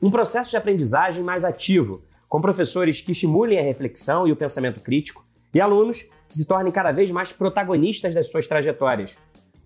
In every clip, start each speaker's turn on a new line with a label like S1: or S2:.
S1: Um processo de aprendizagem mais ativo, com professores que estimulem a reflexão e o pensamento crítico e alunos que se tornem cada vez mais protagonistas das suas trajetórias.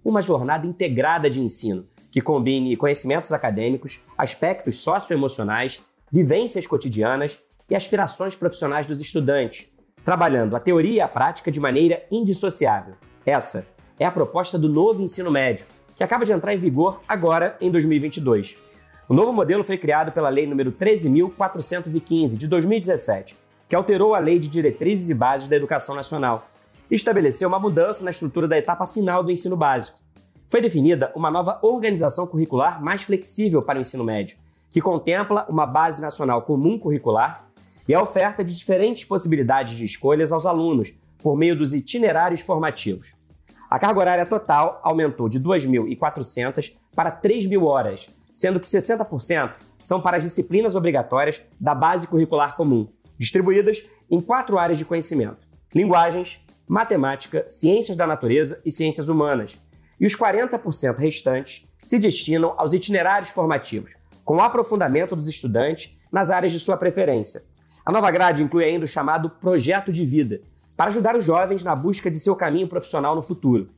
S1: Uma jornada integrada de ensino, que combine conhecimentos acadêmicos, aspectos socioemocionais, vivências cotidianas e aspirações profissionais dos estudantes, trabalhando a teoria e a prática de maneira indissociável. Essa é a proposta do novo ensino médio, que acaba de entrar em vigor agora em 2022. O novo modelo foi criado pela Lei nº 13.415 de 2017, que alterou a Lei de Diretrizes e Bases da Educação Nacional e estabeleceu uma mudança na estrutura da etapa final do ensino básico. Foi definida uma nova organização curricular mais flexível para o ensino médio, que contempla uma base nacional comum curricular e a oferta de diferentes possibilidades de escolhas aos alunos por meio dos itinerários formativos. A carga horária total aumentou de 2.400 para 3.000 horas, sendo que 60% são para as disciplinas obrigatórias da base curricular comum, distribuídas em quatro áreas de conhecimento: linguagens, matemática, ciências da natureza e ciências humanas. E os 40% restantes se destinam aos itinerários formativos, com o aprofundamento dos estudantes nas áreas de sua preferência. A nova grade inclui ainda o chamado projeto de vida, para ajudar os jovens na busca de seu caminho profissional no futuro.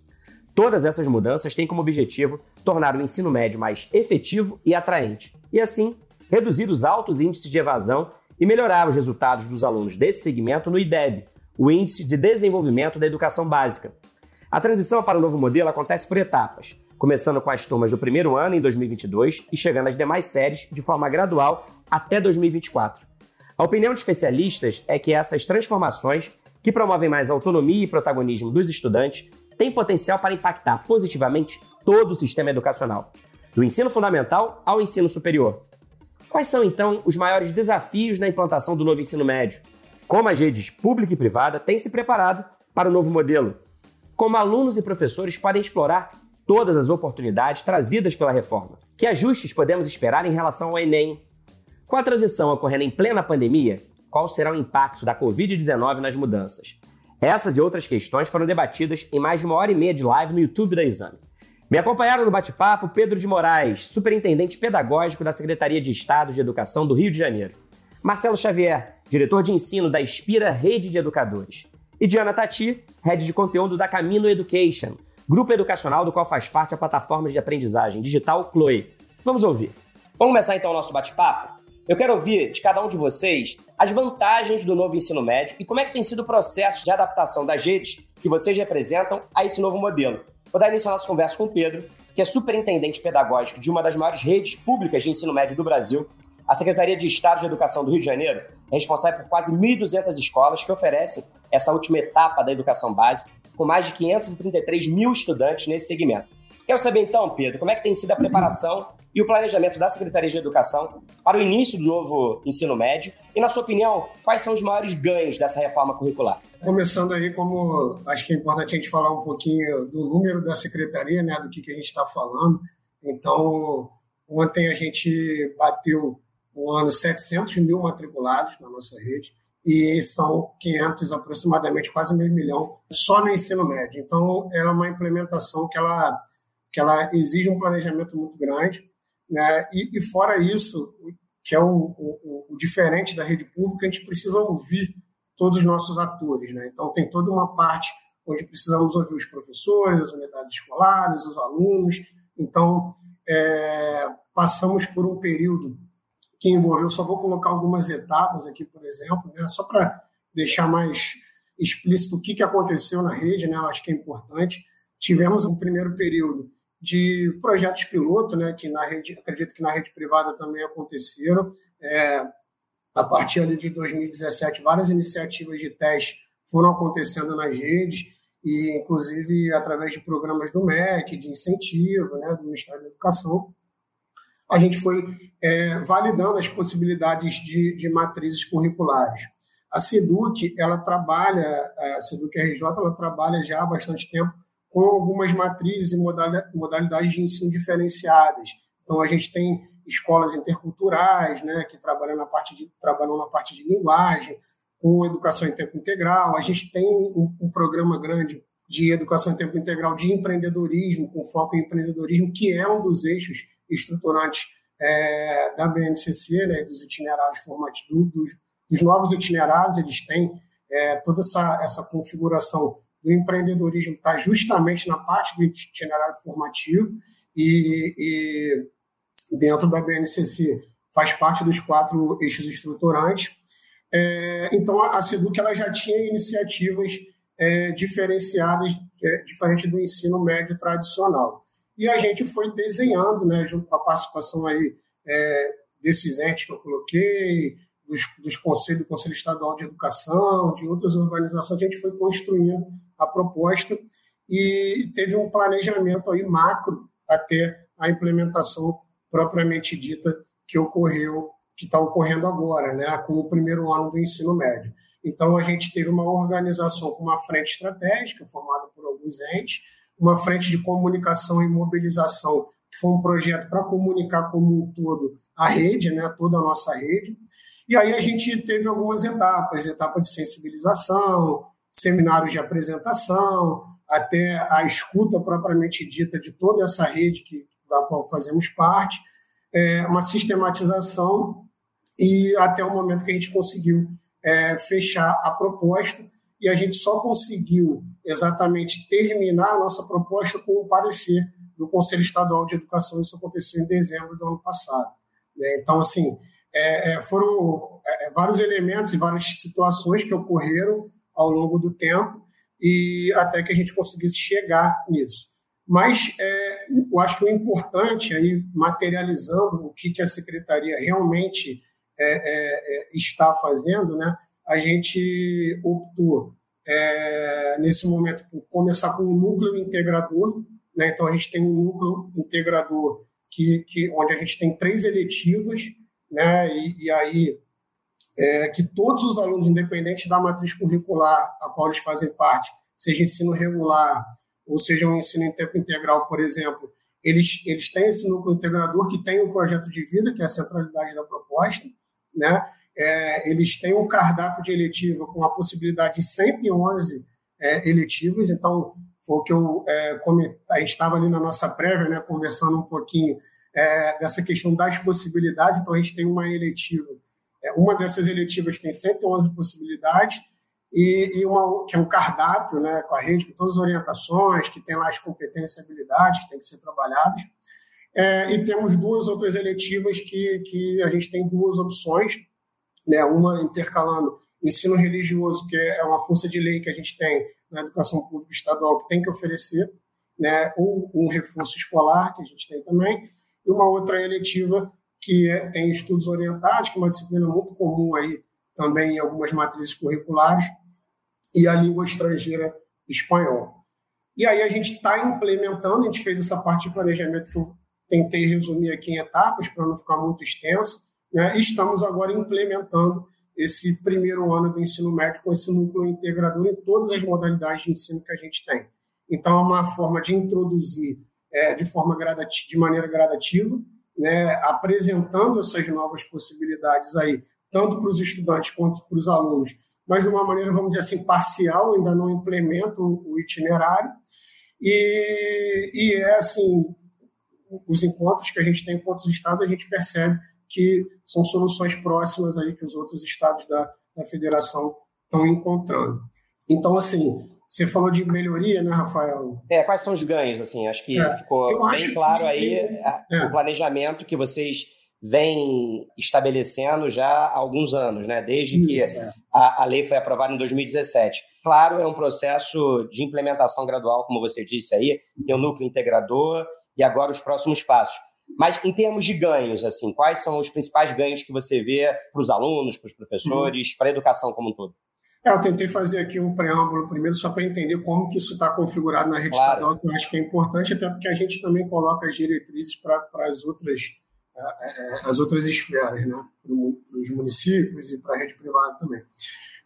S1: Todas essas mudanças têm como objetivo tornar o ensino médio mais efetivo e atraente, e assim reduzir os altos índices de evasão e melhorar os resultados dos alunos desse segmento no IDEB, o Índice de Desenvolvimento da Educação Básica. A transição para o novo modelo acontece por etapas, começando com as turmas do primeiro ano em 2022 e chegando às demais séries de forma gradual até 2024. A opinião de especialistas é que essas transformações que promovem mais autonomia e protagonismo dos estudantes, têm potencial para impactar positivamente todo o sistema educacional, do ensino fundamental ao ensino superior. Quais são, então, os maiores desafios na implantação do novo ensino médio? Como as redes pública e privada têm se preparado para o novo modelo? Como alunos e professores podem explorar todas as oportunidades trazidas pela reforma? Que ajustes podemos esperar em relação ao Enem? Com a transição ocorrendo em plena pandemia, qual será o impacto da Covid-19 nas mudanças. Essas e outras questões foram debatidas em mais de uma hora e meia de live no YouTube da Exame. Me acompanharam no bate-papo Pedro de Moraes, superintendente pedagógico da Secretaria de Estado de Educação do Rio de Janeiro, Marcelo Xavier, diretor de ensino da Inspira Rede de Educadores, e Diana Tati, head de conteúdo da Camino Education, grupo educacional do qual faz parte a plataforma de aprendizagem digital Chloe. Vamos ouvir. Vamos começar então o nosso bate-papo? Eu quero ouvir de cada um de vocês as vantagens do novo ensino médio e como é que tem sido o processo de adaptação das redes que vocês representam a esse novo modelo. Vou dar início à nossa conversa com o Pedro, que é superintendente pedagógico de uma das maiores redes públicas de ensino médio do Brasil. A Secretaria de Estado de Educação do Rio de Janeiro é responsável por quase 1.200 escolas que oferecem essa última etapa da educação básica, com mais de 533 mil estudantes nesse segmento. Quero saber então, Pedro, como é que tem sido a preparação e o planejamento da Secretaria de Educação para o início do novo ensino médio? E, na sua opinião, quais são os maiores ganhos dessa reforma curricular?
S2: Começando aí, como acho que é importante a gente falar um pouquinho do número da secretaria, né, do que, que a gente está falando. Então, ontem a gente bateu o ano 700 mil matriculados na nossa rede e são 500 aproximadamente, quase meio milhão, só no ensino médio. Então, ela é uma implementação que ela, que ela exige um planejamento muito grande né? E, e fora isso, que é o, o, o, diferente da rede pública, a gente precisa ouvir todos os nossos atores. Né? Então, tem toda uma parte onde precisamos ouvir os professores, as unidades escolares, os alunos. Então, é, passamos por um período que envolveu, só vou colocar algumas etapas aqui, por exemplo, né? só para deixar mais explícito o que, que aconteceu na rede, né? eu acho que é importante. Tivemos um primeiro período de projetos piloto, né, que na rede, acredito que na rede privada também aconteceram. É, a partir ali de 2017, várias iniciativas de teste foram acontecendo nas redes, e inclusive através de programas do MEC, de incentivo, né, do Ministério da Educação. a gente foi é, validando as possibilidades de, de matrizes curriculares. A SEDUC, ela trabalha, a SEDUC RJ, ela trabalha já há bastante tempo com algumas matrizes e modalidades de ensino diferenciadas. Então, a gente tem escolas interculturais, né, que trabalham na parte de, trabalham na parte de linguagem, com educação em tempo integral. A gente tem um, um programa grande de educação em tempo integral de empreendedorismo, com foco em empreendedorismo, que é um dos eixos estruturantes é, da BNCC, né, dos itinerários formativos, dos, dos, novos itinerários, eles têm é, toda essa, essa configuração do empreendedorismo está justamente na parte do itinerário formativo e, e dentro da BNCC faz parte dos quatro eixos estruturantes. É, então, a SEDUC ela já tinha iniciativas é, diferenciadas, é, diferente do ensino médio tradicional. E a gente foi desenhando, né, junto com a participação aí, é, desses entes que eu coloquei, dos, dos conselhos do Conselho Estadual de Educação, de outras organizações, a gente foi construindo a proposta e teve um planejamento aí macro até a implementação propriamente dita que ocorreu, que está ocorrendo agora, né, com o primeiro ano do ensino médio. Então, a gente teve uma organização com uma frente estratégica, formada por alguns entes, uma frente de comunicação e mobilização, que foi um projeto para comunicar como um todo a rede, né, toda a nossa rede. E aí a gente teve algumas etapas, etapa de sensibilização, seminários de apresentação, até a escuta propriamente dita de toda essa rede que, da qual fazemos parte, é, uma sistematização e até o momento que a gente conseguiu é, fechar a proposta e a gente só conseguiu exatamente terminar a nossa proposta com o parecer do Conselho Estadual de Educação. Isso aconteceu em dezembro do ano passado. Né? Então, assim, é, é foram é, é, vários elementos e várias situações que ocorreram ao longo do tempo e até que a gente conseguisse chegar nisso. Mas é, eu acho que o importante, aí, materializando o que, que a secretaria realmente é, é, é, está fazendo, né, a gente optou, é, nesse momento, por começar com um núcleo integrador. Né, então, a gente tem um núcleo integrador que, que, onde a gente tem três eletivas, né, e, e aí é, que todos os alunos, independente da matriz curricular a qual eles fazem parte, seja ensino regular ou seja um ensino em tempo integral, por exemplo, eles, eles têm esse núcleo integrador que tem o um projeto de vida, que é a centralidade da proposta, né? É, eles têm um cardápio de eletiva com a possibilidade de 111 é, eletivas, então foi o que eu é, a gente estava ali na nossa prévia, né, conversando um pouquinho é, dessa questão das possibilidades, então a gente tem uma eletiva, uma dessas eletivas tem 111 possibilidades, e, e uma, que é um cardápio né, com a rede, com todas as orientações, que tem lá as competências e habilidades que têm que ser trabalhadas. É, e temos duas outras eletivas que, que a gente tem duas opções, né, uma intercalando ensino religioso, que é uma força de lei que a gente tem na educação pública estadual, que tem que oferecer, né, ou um reforço escolar, que a gente tem também, e uma outra eletiva que é, tem estudos orientados, que é uma disciplina muito comum aí também em algumas matrizes curriculares, e a língua estrangeira espanhol. E aí a gente está implementando, a gente fez essa parte de planejamento que eu tentei resumir aqui em etapas para não ficar muito extenso, né? e estamos agora implementando esse primeiro ano do ensino médio com esse núcleo integrador em todas as modalidades de ensino que a gente tem. Então, é uma forma de introduzir é, de forma gradativa, de maneira gradativa, né, apresentando essas novas possibilidades aí, tanto para os estudantes quanto para os alunos, mas de uma maneira, vamos dizer assim, parcial, ainda não implemento o itinerário. E, e é assim, os encontros que a gente tem com outros estados, a gente percebe que são soluções próximas aí que os outros estados da, da federação estão encontrando. Então, assim, você falou de melhoria, né, Rafael?
S1: É, quais são os ganhos, assim? Acho que é, ficou bem claro aí é. o planejamento que vocês vem estabelecendo já há alguns anos, né? desde Isso, que é. a, a lei foi aprovada em 2017. Claro, é um processo de implementação gradual, como você disse aí, tem o um núcleo integrador e agora os próximos passos. Mas em termos de ganhos, assim, quais são os principais ganhos que você vê para os alunos, para os professores, uhum. para a educação como um todo?
S2: É, eu tentei fazer aqui um preâmbulo primeiro só para entender como que isso está configurado na rede claro. estadual, que eu acho que é importante, até porque a gente também coloca as diretrizes para as outras as outras esferas, né? para os municípios e para a rede privada também.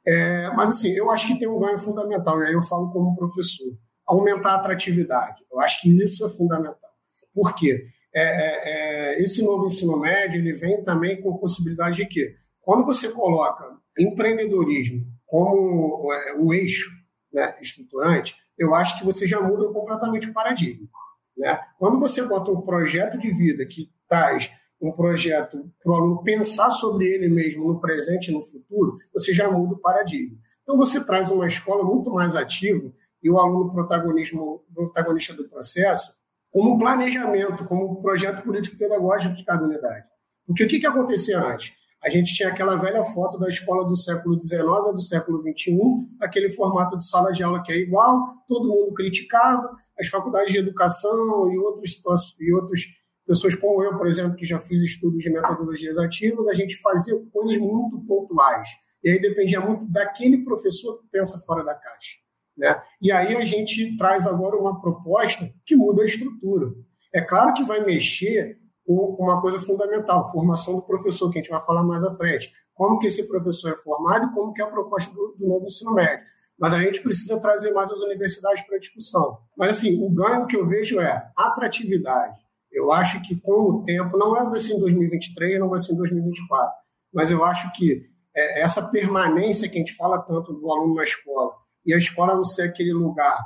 S2: É, mas, assim, eu acho que tem um ganho fundamental, e aí eu falo como professor, aumentar a atratividade. Eu acho que isso é fundamental. Por quê? É, é, é esse novo ensino médio ele vem também com a possibilidade de que, quando você coloca empreendedorismo como é, um eixo né, estruturante, eu acho que você já muda completamente o paradigma. Né? Quando você bota um projeto de vida que traz um projeto para o aluno pensar sobre ele mesmo no presente e no futuro, você já muda o paradigma. Então, você traz uma escola muito mais ativa e o aluno protagonismo, protagonista do processo como planejamento, como projeto político-pedagógico de cada unidade. Porque o que, que acontecia antes? A gente tinha aquela velha foto da escola do século XIX do século XXI, aquele formato de sala de aula que é igual, todo mundo criticava, as faculdades de educação e outros, e outros pessoas como eu, por exemplo, que já fiz estudos de metodologias ativas, a gente fazia coisas muito pontuais. E aí dependia muito daquele professor que pensa fora da caixa. Né? E aí a gente traz agora uma proposta que muda a estrutura. É claro que vai mexer uma coisa fundamental, formação do professor, que a gente vai falar mais à frente. Como que esse professor é formado e como que é a proposta do, do novo ensino médio. Mas a gente precisa trazer mais as universidades para a discussão. Mas, assim, o ganho que eu vejo é atratividade eu acho que com o tempo, não é vai ser em 2023, não vai ser em 2024, mas eu acho que é, essa permanência que a gente fala tanto do aluno na escola, e a escola não ser aquele lugar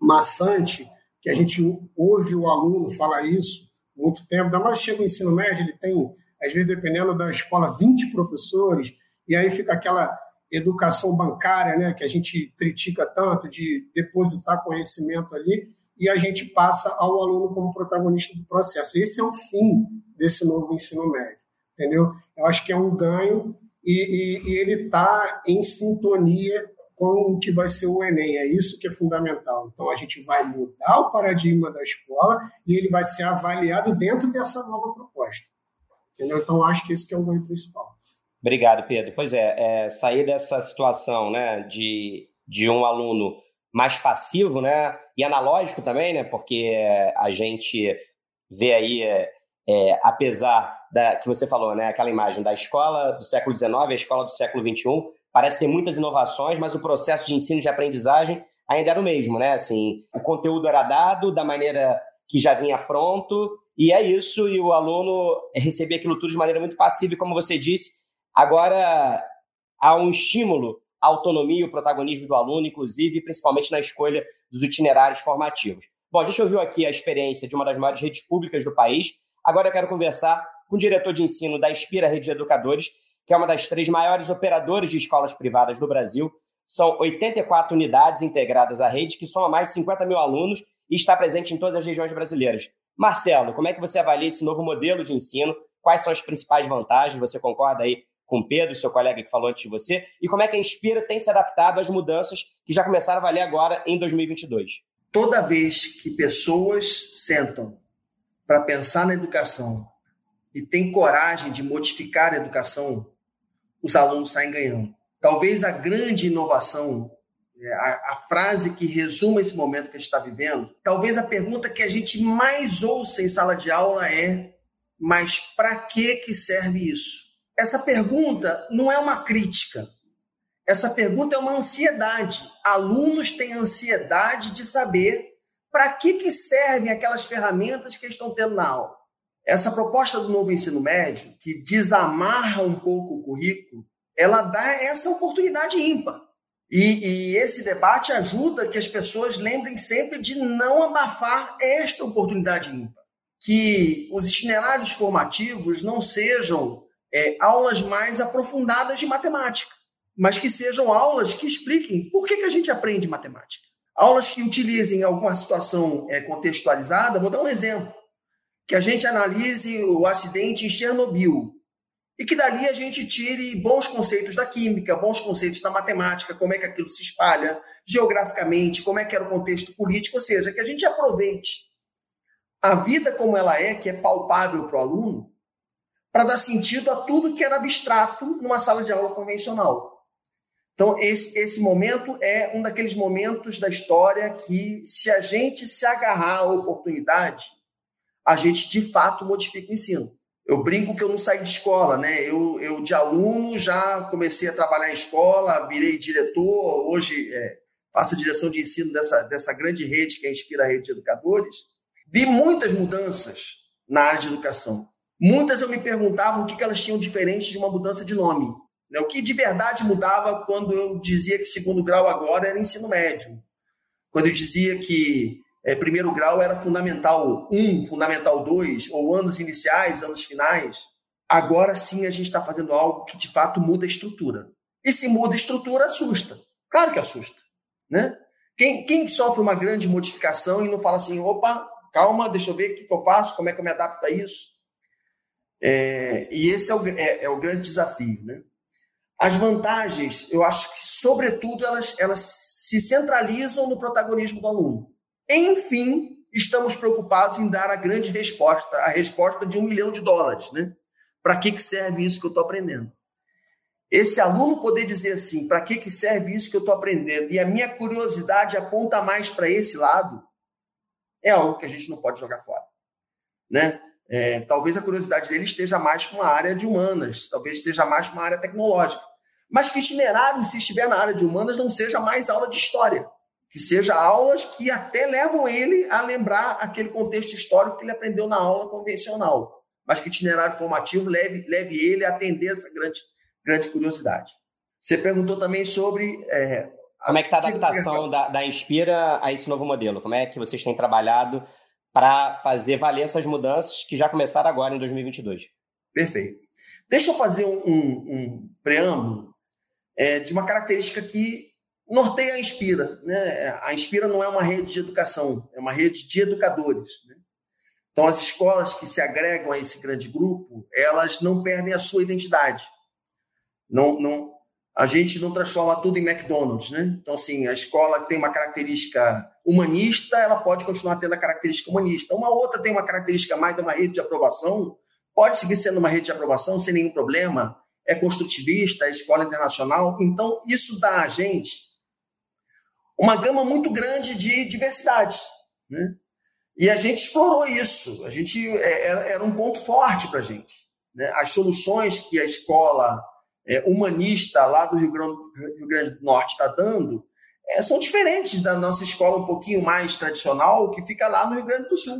S2: maçante, que a gente ouve o aluno falar isso muito tempo, ainda mais chega o ensino médio, ele tem, às vezes, dependendo da escola, 20 professores, e aí fica aquela educação bancária, né, que a gente critica tanto, de depositar conhecimento ali, e a gente passa ao aluno como protagonista do processo. Esse é o fim desse novo ensino médio, entendeu? Eu acho que é um ganho e, e, e ele está em sintonia com o que vai ser o Enem. É isso que é fundamental. Então, a gente vai mudar o paradigma da escola e ele vai ser avaliado dentro dessa nova proposta. Entendeu? Então, acho que esse que é o ganho principal.
S1: Obrigado, Pedro. Pois é, é sair dessa situação né, de, de um aluno mais passivo, né? E analógico também, né? Porque a gente vê aí, é, é, apesar da que você falou, né? Aquela imagem da escola do século XIX, a escola do século XXI, parece ter muitas inovações, mas o processo de ensino e de aprendizagem ainda era o mesmo, né? Assim, o conteúdo era dado da maneira que já vinha pronto, e é isso, e o aluno recebia aquilo tudo de maneira muito passiva, como você disse, agora há um estímulo a autonomia e o protagonismo do aluno, inclusive, principalmente na escolha dos itinerários formativos. Bom, deixa eu ver aqui a experiência de uma das maiores redes públicas do país. Agora eu quero conversar com o diretor de ensino da Inspira Rede de Educadores, que é uma das três maiores operadoras de escolas privadas do Brasil. São 84 unidades integradas à rede, que soma mais de 50 mil alunos e está presente em todas as regiões brasileiras. Marcelo, como é que você avalia esse novo modelo de ensino? Quais são as principais vantagens? Você concorda aí com Pedro, seu colega que falou antes de você, e como é que a Inspira tem se adaptado às mudanças que já começaram a valer agora em 2022.
S3: Toda vez que pessoas sentam para pensar na educação e têm coragem de modificar a educação, os alunos saem ganhando. Talvez a grande inovação, é, a, a frase que resume esse momento que a gente está vivendo, talvez a pergunta que a gente mais ouça em sala de aula é: mas para que que serve isso? essa pergunta não é uma crítica. Essa pergunta é uma ansiedade. Alunos têm ansiedade de saber para que, que servem aquelas ferramentas que estão tendo na aula. Essa proposta do novo ensino médio, que desamarra um pouco o currículo, ela dá essa oportunidade ímpar. E, e, esse debate ajuda que as pessoas lembrem sempre de não abafar esta oportunidade ímpar. Que os itinerários formativos não sejam é, aulas mais aprofundadas de matemática, mas que sejam aulas que expliquem por que, que a gente aprende matemática. Aulas que utilizem alguma situação é, contextualizada, vou dar um exemplo, que a gente analise o acidente em Chernobyl e que dali a gente tire bons conceitos da química, bons conceitos da matemática, como é que aquilo se espalha geograficamente, como é que era o contexto político, ou seja, que a gente aproveite a vida como ela é, que é palpável para o aluno, para dar sentido a tudo que era abstrato numa sala de aula convencional. Então, esse, esse momento é um daqueles momentos da história que, se a gente se agarrar à oportunidade, a gente de fato modifica o ensino. eu brinco que eu não saí de escola, né? Eu, eu de aluno já comecei a trabalhar em escola, virei diretor, hoje é, faço a direção de ensino dessa, dessa grande rede que é a Inspira Rede de Educadores. Vi muitas mudanças na área de educação. Muitas eu me perguntava o que elas tinham diferente de uma mudança de nome. Né? O que de verdade mudava quando eu dizia que segundo grau agora era ensino médio. Quando eu dizia que é, primeiro grau era fundamental 1, fundamental 2, ou anos iniciais, anos finais. Agora sim a gente está fazendo algo que de fato muda a estrutura. E se muda a estrutura, assusta. Claro que assusta. Né? Quem, quem sofre uma grande modificação e não fala assim, opa, calma, deixa eu ver o que, que eu faço, como é que eu me adapto a isso? É, e esse é o, é, é o, grande desafio. Né? As vantagens, eu acho que, sobretudo, elas, elas se centralizam no protagonismo do aluno. Enfim, estamos preocupados em dar a grande resposta, a resposta de um milhão de dólares. Né? Para que, que serve isso que eu estou aprendendo? Esse aluno poder dizer assim, para que, que serve isso que eu estou aprendendo? E a minha curiosidade aponta mais para esse lado, é algo que a gente não pode jogar fora. Né? É, talvez a curiosidade dele esteja mais com a área de humanas, talvez esteja mais com a área tecnológica. Mas que itinerário, se estiver na área de humanas, não seja mais aula de história que seja aulas que até levam ele a lembrar aquele contexto histórico que ele aprendeu na aula convencional, mas que itinerário formativo leve, leve ele a atender essa grande, grande curiosidade. Você perguntou também sobre. É,
S1: Como é que está a adaptação da, da Inspira a esse novo modelo? Como é que vocês têm trabalhado para fazer valer essas mudanças que já começaram agora em 2022?
S3: Perfeito. Deixa eu fazer um, um, um preâmbulo é, de uma característica que norteia a Inspira. Né? A Inspira não é uma rede de educação, é uma rede de educadores. Né? Então, as escolas que se agregam a esse grande grupo, elas não perdem a sua identidade. Não, não, a gente não transforma tudo em McDonald's. Né? Então, assim, a escola tem uma característica humanista, ela pode continuar tendo a característica humanista. Uma outra tem uma característica mais, é uma rede de aprovação, pode seguir sendo uma rede de aprovação sem nenhum problema, é construtivista, é escola internacional. Então, isso dá a gente uma gama muito grande de diversidade. Né? E a gente explorou isso, a gente é, era, era um ponto forte para a gente. Né? As soluções que a escola é, humanista lá do Rio Grande, Rio Grande do Norte está dando é, são diferentes da nossa escola um pouquinho mais tradicional, que fica lá no Rio Grande do Sul.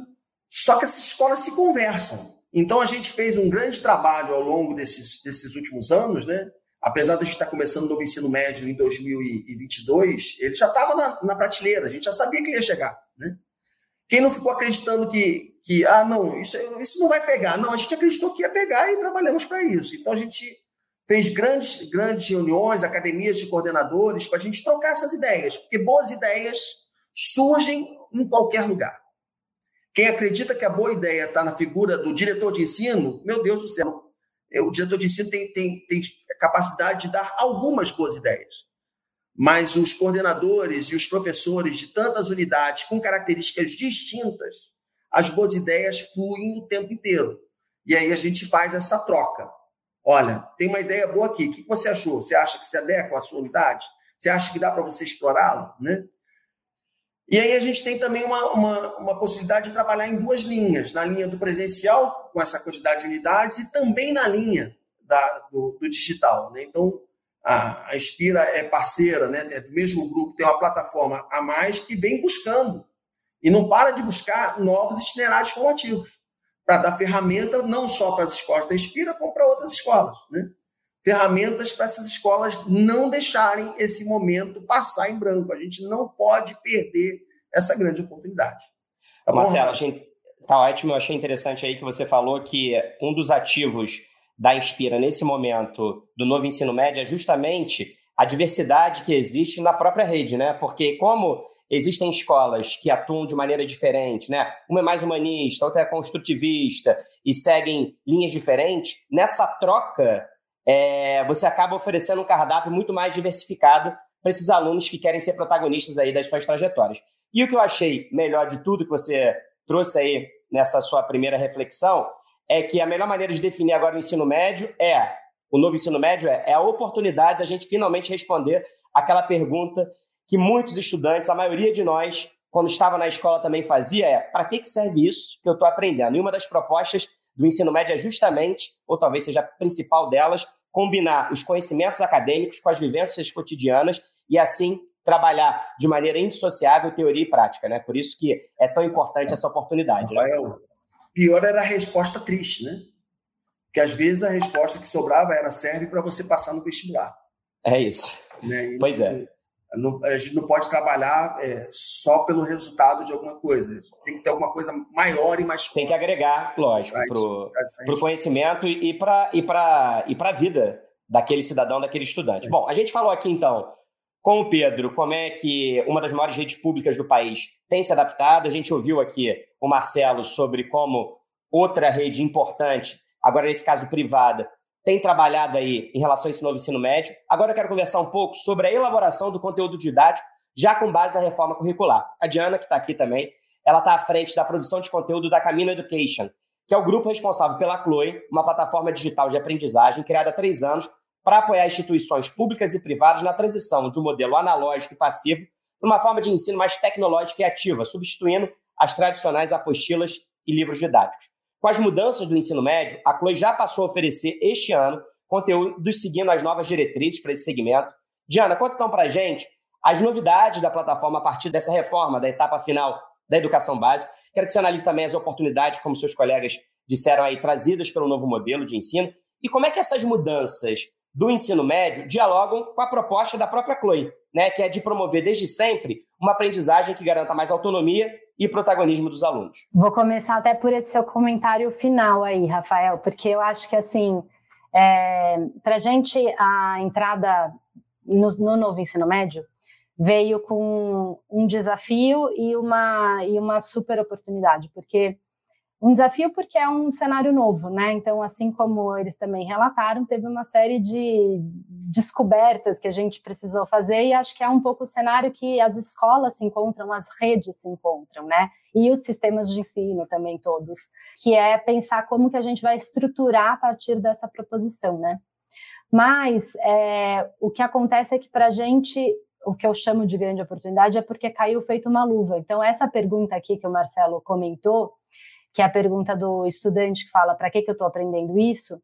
S3: Só que essas escolas se conversam. Então a gente fez um grande trabalho ao longo desses, desses últimos anos, né? Apesar de a gente estar começando o novo ensino médio em 2022, ele já estava na, na, prateleira, a gente já sabia que ele ia chegar. Né? Quem não ficou acreditando que, que ah, não, isso, isso não vai pegar? Não, a gente acreditou que ia pegar e trabalhamos para isso. Então, a gente fez grandes, grandes reuniões, academias de coordenadores, para a gente trocar essas ideias, porque boas ideias surgem em qualquer lugar. Quem acredita que a boa ideia está na figura do diretor de ensino, meu Deus do céu, o diretor de ensino tem, tem, tem capacidade de dar algumas boas ideias. Mas os coordenadores e os professores de tantas unidades com características distintas, as boas ideias fluem o tempo inteiro. E aí a gente faz essa troca. Olha, tem uma ideia boa aqui. O que você achou? Você acha que se adequa à sua unidade? Você acha que dá para você explorá-la? Né? E aí a gente tem também uma, uma, uma, possibilidade de trabalhar em duas linhas, na linha do presencial, com essa quantidade de unidades, e também na linha da, do, do, digital. Né? Então, a, a Inspira é parceira, né? é do mesmo grupo, tem uma plataforma a mais que vem buscando, e não para de buscar novos itinerários formativos, para dar ferramenta não só para as escolas da Inspira, como para outras escolas. Né? Ferramentas para essas escolas não deixarem esse momento passar em branco. A gente não pode perder essa grande oportunidade.
S1: Tá Marcelo, achei, tá ótimo. Eu achei interessante aí que você falou que um dos ativos da Inspira nesse momento do novo ensino médio é justamente a diversidade que existe na própria rede, né? Porque como existem escolas que atuam de maneira diferente, né? Uma é mais humanista, outra é construtivista e seguem linhas diferentes, nessa troca é, você acaba oferecendo um cardápio muito mais diversificado para esses alunos que querem ser protagonistas aí das suas trajetórias. E o que eu achei melhor de tudo que você trouxe aí nessa sua primeira reflexão é que a melhor maneira de definir agora o ensino médio é, o novo ensino médio é, é a oportunidade da gente finalmente responder aquela pergunta que muitos estudantes, a maioria de nós, quando estava na escola também fazia, é para que, que serve isso que eu estou aprendendo? E uma das propostas do ensino médio é justamente, ou talvez seja a principal delas, combinar os conhecimentos acadêmicos com as vivências cotidianas e assim trabalhar de maneira indissociável teoria e prática, né? Por isso que é tão importante essa oportunidade.
S3: Né? Pior era a resposta triste, né? Que às vezes a resposta que sobrava era serve para você passar no vestibular.
S1: É isso. Né? pois é.
S3: Não, a gente não pode trabalhar é, só pelo resultado de alguma coisa. Tem que ter alguma coisa maior e mais forte.
S1: Tem que agregar, lógico, para o conhecimento e para e a vida daquele cidadão, daquele estudante. É. Bom, a gente falou aqui então com o Pedro como é que uma das maiores redes públicas do país tem se adaptado. A gente ouviu aqui o Marcelo sobre como outra rede importante, agora nesse caso privada, tem trabalhado aí em relação a esse novo ensino médio. Agora eu quero conversar um pouco sobre a elaboração do conteúdo didático, já com base na reforma curricular. A Diana, que está aqui também, ela está à frente da produção de conteúdo da Camino Education, que é o grupo responsável pela Chloe, uma plataforma digital de aprendizagem criada há três anos para apoiar instituições públicas e privadas na transição de um modelo analógico e passivo para uma forma de ensino mais tecnológica e ativa, substituindo as tradicionais apostilas e livros didáticos. Com as mudanças do ensino médio, a CLOI já passou a oferecer este ano conteúdos seguindo as novas diretrizes para esse segmento. Diana, conta então para a gente as novidades da plataforma a partir dessa reforma, da etapa final da educação básica. Quero que você analise também as oportunidades, como seus colegas disseram aí, trazidas pelo novo modelo de ensino. E como é que essas mudanças do ensino médio dialogam com a proposta da própria Chloe, né, que é de promover desde sempre uma aprendizagem que garanta mais autonomia e protagonismo dos alunos.
S4: Vou começar até por esse seu comentário final aí, Rafael, porque eu acho que assim, é, para a gente a entrada no, no novo ensino médio veio com um desafio e uma, e uma super oportunidade, porque um desafio porque é um cenário novo, né? Então, assim como eles também relataram, teve uma série de descobertas que a gente precisou fazer e acho que é um pouco o cenário que as escolas se encontram, as redes se encontram, né? E os sistemas de ensino também todos, que é pensar como que a gente vai estruturar a partir dessa proposição, né? Mas é, o que acontece é que para a gente o que eu chamo de grande oportunidade é porque caiu feito uma luva. Então, essa pergunta aqui que o Marcelo comentou, que é a pergunta do estudante que fala para que, que eu estou aprendendo isso,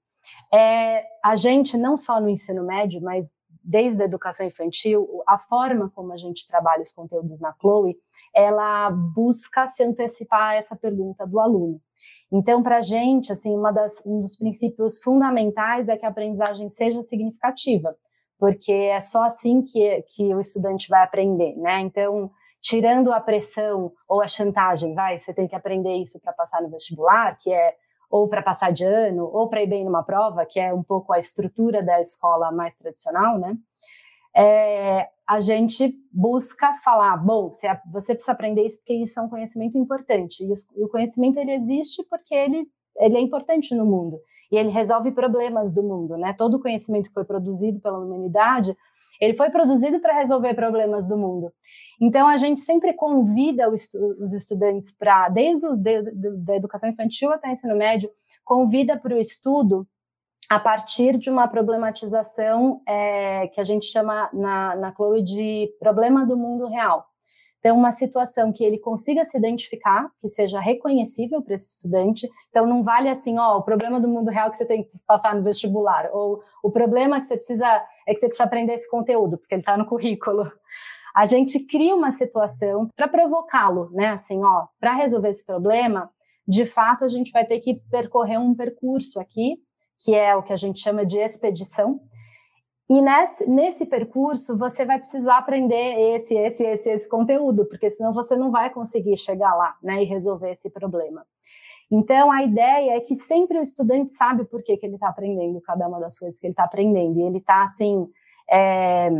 S4: é a gente, não só no ensino médio, mas desde a educação infantil, a forma como a gente trabalha os conteúdos na Chloe, ela busca se antecipar a essa pergunta do aluno. Então, para a gente, assim, uma das, um dos princípios fundamentais é que a aprendizagem seja significativa, porque é só assim que, que o estudante vai aprender, né? Então, tirando a pressão ou a chantagem, vai, você tem que aprender isso para passar no vestibular, que é ou para passar de ano, ou para ir bem numa prova, que é um pouco a estrutura da escola mais tradicional, né? É, a gente busca falar, bom, você, você precisa aprender isso porque isso é um conhecimento importante. E o conhecimento ele existe porque ele, ele é importante no mundo e ele resolve problemas do mundo, né? Todo o conhecimento que foi produzido pela humanidade, ele foi produzido para resolver problemas do mundo. Então, a gente sempre convida os estudantes para, desde os de, de, da educação infantil até o ensino médio, convida para o estudo a partir de uma problematização é, que a gente chama na, na Chloe de problema do mundo real. Então, uma situação que ele consiga se identificar, que seja reconhecível para esse estudante. Então, não vale assim, ó, o problema do mundo real que você tem que passar no vestibular, ou o problema que você precisa é que você precisa aprender esse conteúdo, porque ele está no currículo a gente cria uma situação para provocá-lo, né? Assim, ó, para resolver esse problema, de fato a gente vai ter que percorrer um percurso aqui, que é o que a gente chama de expedição. E nesse, nesse percurso você vai precisar aprender esse, esse, esse, esse conteúdo, porque senão você não vai conseguir chegar lá, né, e resolver esse problema. Então, a ideia é que sempre o estudante sabe por que, que ele está aprendendo cada uma das coisas que ele está aprendendo. E ele está, assim, é,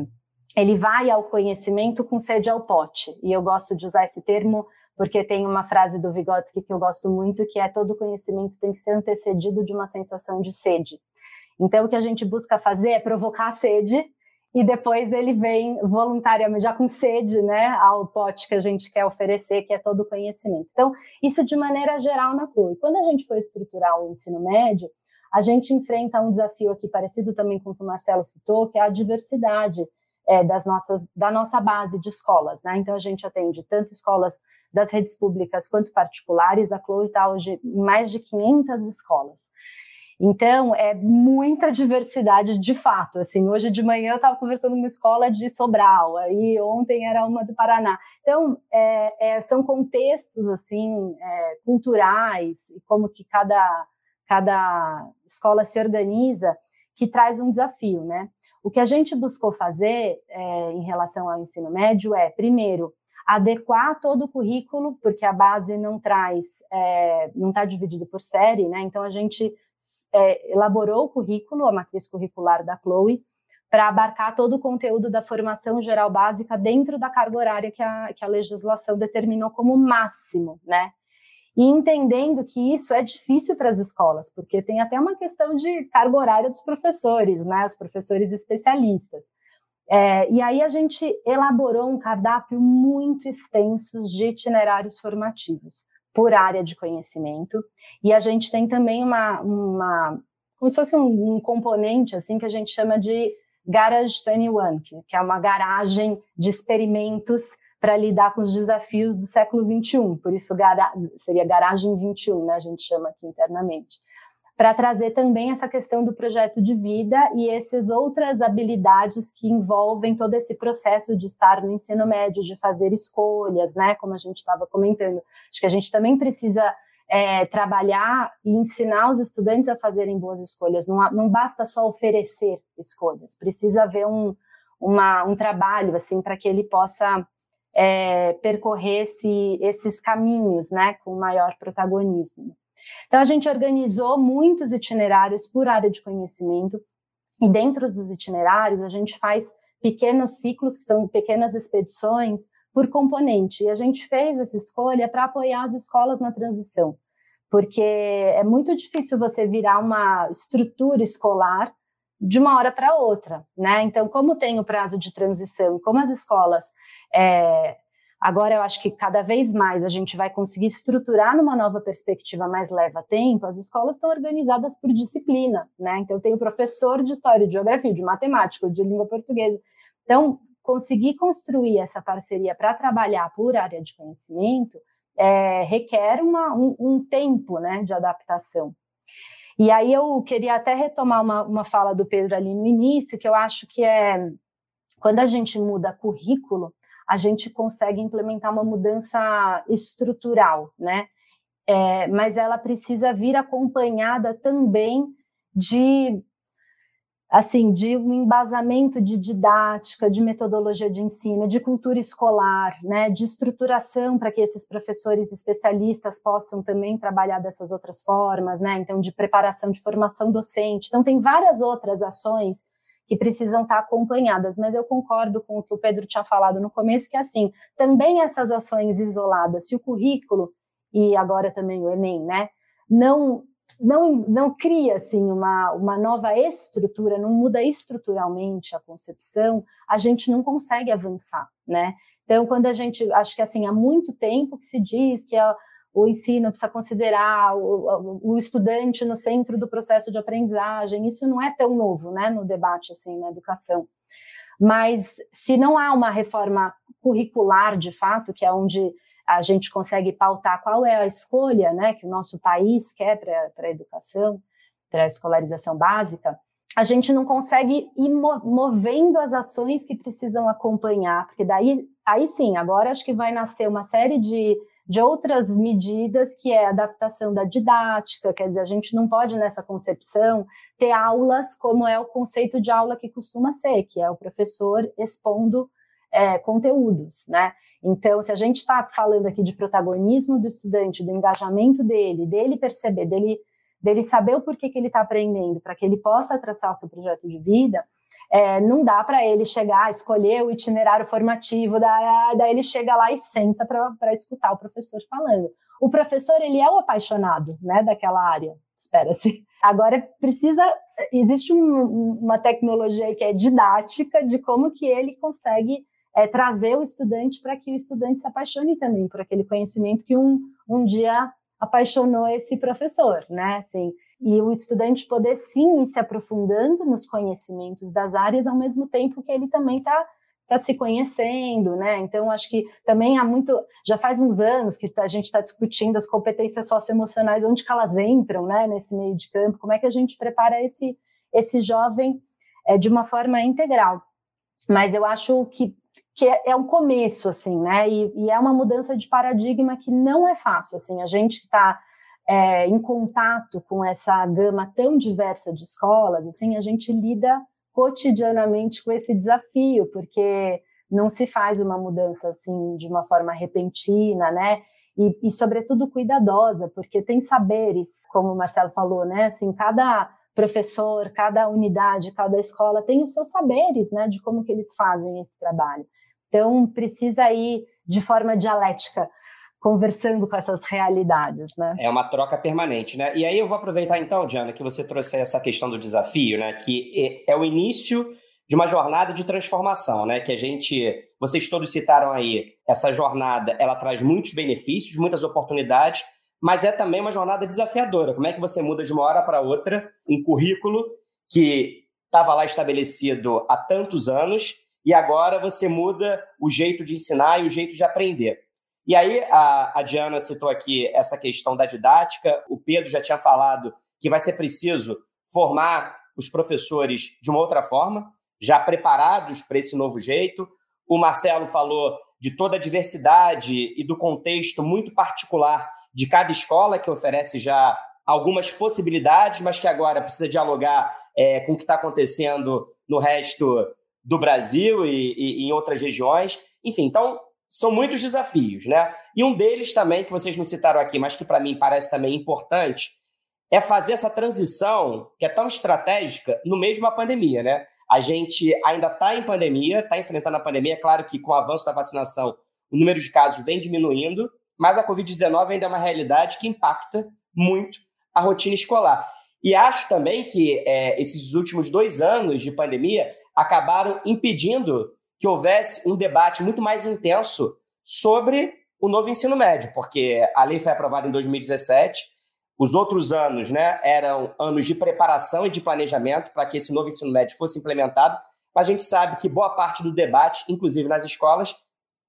S4: ele vai ao conhecimento com sede ao pote. E eu gosto de usar esse termo porque tem uma frase do Vygotsky que eu gosto muito, que é todo conhecimento tem que ser antecedido de uma sensação de sede. Então, o que a gente busca fazer é provocar a sede e depois ele vem voluntariamente, já com sede, né, ao pote que a gente quer oferecer, que é todo conhecimento. Então, isso de maneira geral na CLUI. Quando a gente foi estruturar o ensino médio, a gente enfrenta um desafio aqui parecido também com o que o Marcelo citou, que é a diversidade é, das nossas, da nossa base de escolas. Né? Então, a gente atende tanto escolas das redes públicas quanto particulares. A Chloe está hoje em mais de 500 escolas. Então, é muita diversidade de fato. Assim, hoje de manhã eu estava conversando com uma escola de Sobral, aí ontem era uma do Paraná. Então, é, é, são contextos assim é, culturais e como que cada cada escola se organiza que traz um desafio, né? O que a gente buscou fazer é, em relação ao ensino médio é, primeiro, adequar todo o currículo, porque a base não traz, é, não está dividido por série, né? Então a gente é, elaborou o currículo, a matriz curricular da Chloe, para abarcar todo o conteúdo da formação geral básica dentro da carga horária que a, que a legislação determinou como máximo, né? E entendendo que isso é difícil para as escolas, porque tem até uma questão de carga horária dos professores, né? Os professores especialistas. É, e aí a gente elaborou um cardápio muito extenso de itinerários formativos por área de conhecimento. E a gente tem também uma, uma como se fosse um, um componente assim que a gente chama de Garage 21, que, que é uma garagem de experimentos para lidar com os desafios do século 21. Por isso gara seria garagem 21, né? A gente chama aqui internamente para trazer também essa questão do projeto de vida e essas outras habilidades que envolvem todo esse processo de estar no ensino médio, de fazer escolhas, né? Como a gente estava comentando. Acho que a gente também precisa é, trabalhar e ensinar os estudantes a fazerem boas escolhas. Não, não basta só oferecer escolhas, precisa haver um, uma, um trabalho assim para que ele possa é, percorrer esse, esses caminhos, né, com maior protagonismo. Então, a gente organizou muitos itinerários por área de conhecimento, e dentro dos itinerários, a gente faz pequenos ciclos, que são pequenas expedições, por componente. E a gente fez essa escolha para apoiar as escolas na transição, porque é muito difícil você virar uma estrutura escolar de uma hora para outra, né? Então, como tem o prazo de transição, como as escolas é, Agora, eu acho que cada vez mais a gente vai conseguir estruturar numa nova perspectiva, mas leva tempo. As escolas estão organizadas por disciplina, né? Então, tem o professor de história, de geografia, de matemática, de língua portuguesa. Então, conseguir construir essa parceria para trabalhar por área de conhecimento é, requer uma, um, um, tempo né, de adaptação. E aí eu queria até retomar uma, uma fala do Pedro ali no início, que eu acho que é quando a gente muda currículo, a gente consegue implementar uma mudança estrutural, né? É, mas ela precisa vir acompanhada também de assim de um embasamento de didática, de metodologia de ensino, de cultura escolar, né, de estruturação para que esses professores especialistas possam também trabalhar dessas outras formas, né? Então de preparação de formação docente. Então tem várias outras ações que precisam estar acompanhadas. Mas eu concordo com o que o Pedro tinha falado no começo, que assim, também essas ações isoladas, se o currículo e agora também o Enem, né, não não, não cria assim uma, uma nova estrutura, não muda estruturalmente a concepção, a gente não consegue avançar, né? Então, quando a gente, acho que assim, há muito tempo que se diz que a, o ensino precisa considerar o, o, estudante no centro do processo de aprendizagem. Isso não é tão novo, né, no debate assim na educação. Mas se não há uma reforma curricular de fato, que é onde a gente consegue pautar qual é a escolha, né, que o nosso país quer para a educação, para a escolarização básica, a gente não consegue ir movendo as ações que precisam acompanhar, porque daí, aí sim, agora acho que vai nascer uma série de de outras medidas, que é a adaptação da didática, quer dizer, a gente não pode, nessa concepção, ter aulas como é o conceito de aula que costuma ser, que é o professor expondo é, conteúdos, né? Então, se a gente está falando aqui de protagonismo do estudante, do engajamento dele, dele perceber, dele, dele saber o porquê que ele está aprendendo, para que ele possa traçar o seu projeto de vida, é, não dá para ele chegar, escolher o itinerário formativo, daí, daí ele chega lá e senta para escutar o professor falando. O professor, ele é o apaixonado né, daquela área, espera-se. Agora, precisa, existe um, uma tecnologia que é didática de como que ele consegue é, trazer o estudante para que o estudante se apaixone também por aquele conhecimento que um, um dia apaixonou esse professor, né? Assim, e o estudante poder sim ir se aprofundando nos conhecimentos das áreas ao mesmo tempo que ele também está está se conhecendo, né? Então, acho que também há muito, já faz uns anos que a gente está discutindo as competências socioemocionais, onde que elas entram, né, nesse meio de campo, como é que a gente prepara esse, esse jovem é, de uma forma integral. Mas eu acho que, que é, é um começo, assim, né? E, e, é uma mudança de paradigma que não é fácil, assim. A gente que está é, em contato com essa gama tão diversa de escolas, assim, a gente lida cotidianamente com esse desafio, porque não se faz uma mudança assim de uma forma repentina, né? E, e, sobretudo cuidadosa, porque tem saberes, como o Marcelo falou, né? Assim, cada professor, cada unidade, cada escola tem os seus saberes, né? De como que eles fazem esse trabalho. Então precisa ir de forma dialética conversando com essas realidades, né?
S1: É uma troca permanente, né? E aí eu vou aproveitar então, Diana, que você trouxe essa questão do desafio, né? Que é o início de uma jornada de transformação, né? Que a gente, vocês todos citaram aí, essa jornada, ela traz muitos benefícios, muitas oportunidades, mas é também uma jornada desafiadora. Como é que você muda de uma hora para outra um currículo que estava lá estabelecido há tantos anos e agora você muda o jeito de ensinar e o jeito de aprender? E aí, a, a Diana citou aqui essa questão da didática, o Pedro já tinha falado que vai ser preciso formar os professores de uma outra forma, já preparados para esse novo jeito. O Marcelo falou de toda a diversidade e do contexto muito particular de cada escola, que oferece já algumas possibilidades, mas que agora precisa dialogar é, com o que está acontecendo no resto do Brasil e, e, em outras regiões. Enfim, então são muitos desafios, né? E um deles também, que vocês não citaram aqui, mas que para mim parece também importante, é fazer essa transição que é tão estratégica no meio de uma pandemia, né? A gente ainda está em pandemia, está enfrentando a pandemia. É claro que com o avanço da vacinação, o número de casos vem diminuindo, mas a Covid-19 ainda é uma realidade que impacta muito a rotina escolar. E acho também que é, esses últimos dois anos de pandemia acabaram impedindo que houvesse um debate muito mais intenso sobre o novo ensino médio, porque a lei foi aprovada em 2017, os outros anos né, eram anos de preparação e de planejamento para que esse novo ensino médio fosse implementado, mas a gente sabe que boa parte do debate, inclusive nas escolas,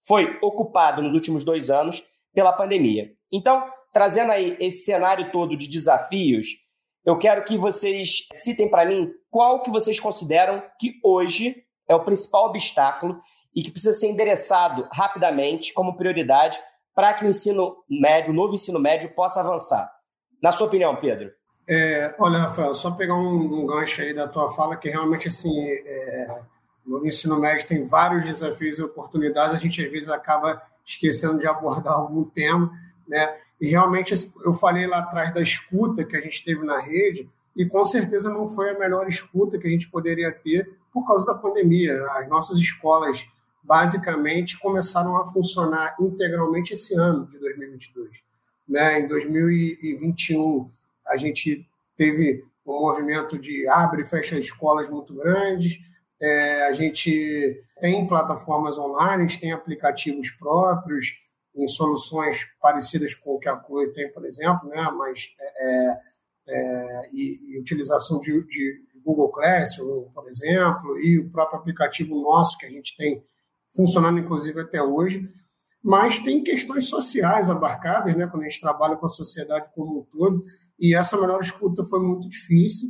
S1: foi ocupado nos últimos dois anos pela pandemia. Então, trazendo aí esse cenário todo de desafios, eu quero que vocês citem para mim qual que vocês consideram que hoje é o principal obstáculo e que precisa ser endereçado rapidamente como prioridade para que o ensino médio, o novo ensino médio, possa avançar. Na sua opinião, Pedro?
S2: É, olha, Rafael, só pegar um, um, gancho aí da tua fala, que realmente, assim, é, o novo ensino médio tem vários desafios e oportunidades, a gente às vezes acaba esquecendo de abordar algum tema, né? E realmente eu falei lá atrás da escuta que a gente teve na rede, e com certeza não foi a melhor escuta que a gente poderia ter por causa da pandemia. As nossas escolas, basicamente, começaram a funcionar integralmente esse ano de 2022. Né? Em 2021, a gente teve um movimento de abre e fecha escolas muito grandes, é, a gente tem plataformas online, tem aplicativos próprios, em soluções parecidas com o que a COE tem, por exemplo, né? mas é, é, é e, e, utilização de, de Google Classroom, por exemplo, e o próprio aplicativo nosso que a gente tem funcionando, inclusive, até hoje. Mas tem questões sociais abarcadas, né, quando a gente trabalha com a sociedade como um todo, e essa melhor escuta foi muito difícil,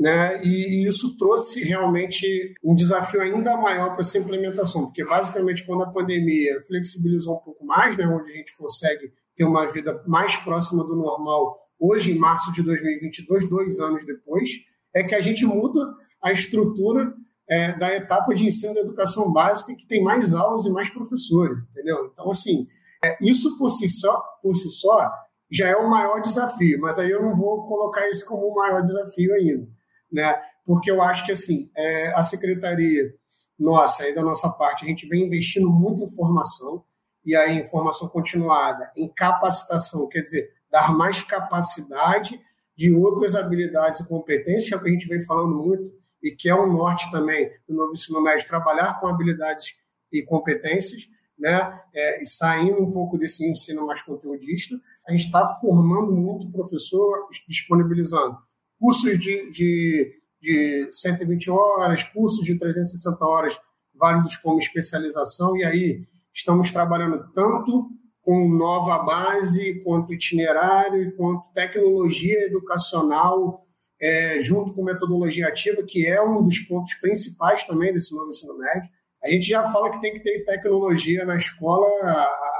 S2: né, e isso trouxe realmente um desafio ainda maior para essa implementação, porque basicamente quando a pandemia flexibilizou um pouco mais, né, onde a gente consegue ter uma vida mais próxima do normal, hoje em março de 2022, dois anos depois, é que a gente muda a estrutura é, da etapa de ensino da educação básica, que tem mais aulas e mais professores, entendeu? Então, assim, é, isso por si, só, por si só já é o maior desafio, mas aí eu não vou colocar isso como o maior desafio ainda, né? Porque eu acho que, assim, é, a secretaria nossa, aí da nossa parte, a gente vem investindo muito em formação, e aí informação continuada, em capacitação, quer dizer, dar mais capacidade de outras habilidades e competências, é o que a gente vem falando muito, e que é um norte também do novo ensino médio, trabalhar com habilidades e competências, né? É, e saindo um pouco desse ensino mais conteudista, a gente está formando muito professor, disponibilizando cursos de, de, de 120 horas, cursos de 360 horas, válidos como especialização, e aí estamos trabalhando tanto com nova base, quanto itinerário, quanto tecnologia educacional, é, junto com metodologia ativa, que é um dos pontos principais também desse novo ensino médio. A gente já fala que tem que ter tecnologia na escola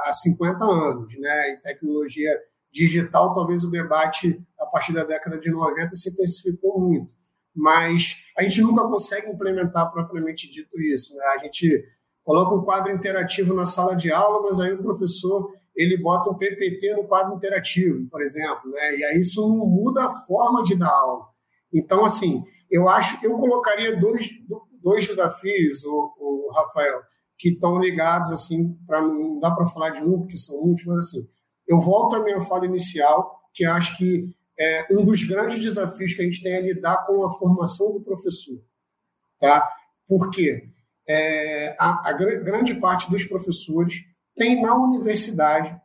S2: há 50 anos, né? E tecnologia digital, talvez o debate a partir da década de 90 se intensificou muito. Mas a gente nunca consegue implementar propriamente dito isso. Né? A gente coloca um quadro interativo na sala de aula, mas aí o professor ele bota um PPT no quadro interativo, por exemplo, né? E aí isso não muda a forma de dar aula. Então, assim, eu acho, eu colocaria dois, dois desafios, o, o Rafael, que estão ligados, assim, para não dá para falar de um, porque são mas assim, eu volto à minha fala inicial, que acho que é, um dos grandes desafios que a gente tem é lidar com a formação do professor, tá? Porque é, a, a grande parte dos professores tem na universidade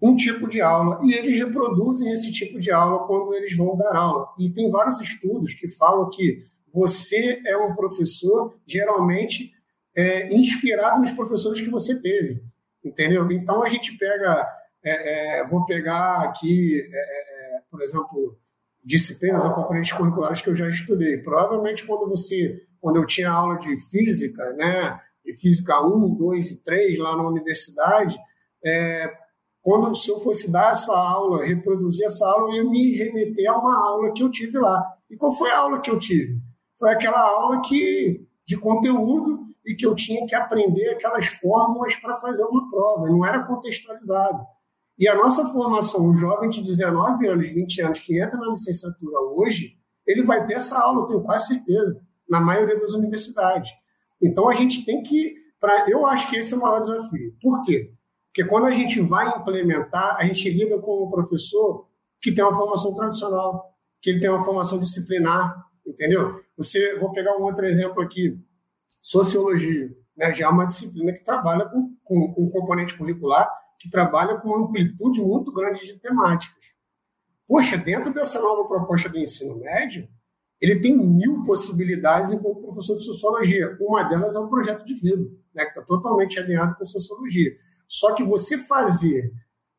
S2: um tipo de aula e eles reproduzem esse tipo de aula quando eles vão dar aula. E tem vários estudos que falam que você é um professor geralmente é, inspirado nos professores que você teve, entendeu? Então a gente pega, é, é, vou pegar aqui, é, é, por exemplo, disciplinas ou componentes curriculares que eu já estudei. Provavelmente quando você, quando eu tinha aula de física, né, de física 1, 2 e 3 lá na universidade, é, quando se eu fosse dar essa aula, reproduzir essa aula, eu ia me remeter a uma aula que eu tive lá. E qual foi a aula que eu tive? Foi aquela aula que de conteúdo e que eu tinha que aprender aquelas fórmulas para fazer uma prova, não era contextualizado. E a nossa formação, o jovem de 19 anos, 20 anos que entra na licenciatura hoje, ele vai ter essa aula, eu tenho quase certeza, na maioria das universidades. Então a gente tem que. Pra, eu acho que esse é o maior desafio. Por quê? Porque quando a gente vai implementar, a gente lida com um professor que tem uma formação tradicional, que ele tem uma formação disciplinar, entendeu? Você, vou pegar um outro exemplo aqui, sociologia, né? Já é uma disciplina que trabalha com, com um componente curricular que trabalha com uma amplitude muito grande de temáticas. Poxa, dentro dessa nova proposta do ensino médio, ele tem mil possibilidades enquanto professor de sociologia. Uma delas é o projeto de vida, né, que está totalmente alinhado com sociologia. Só que você fazer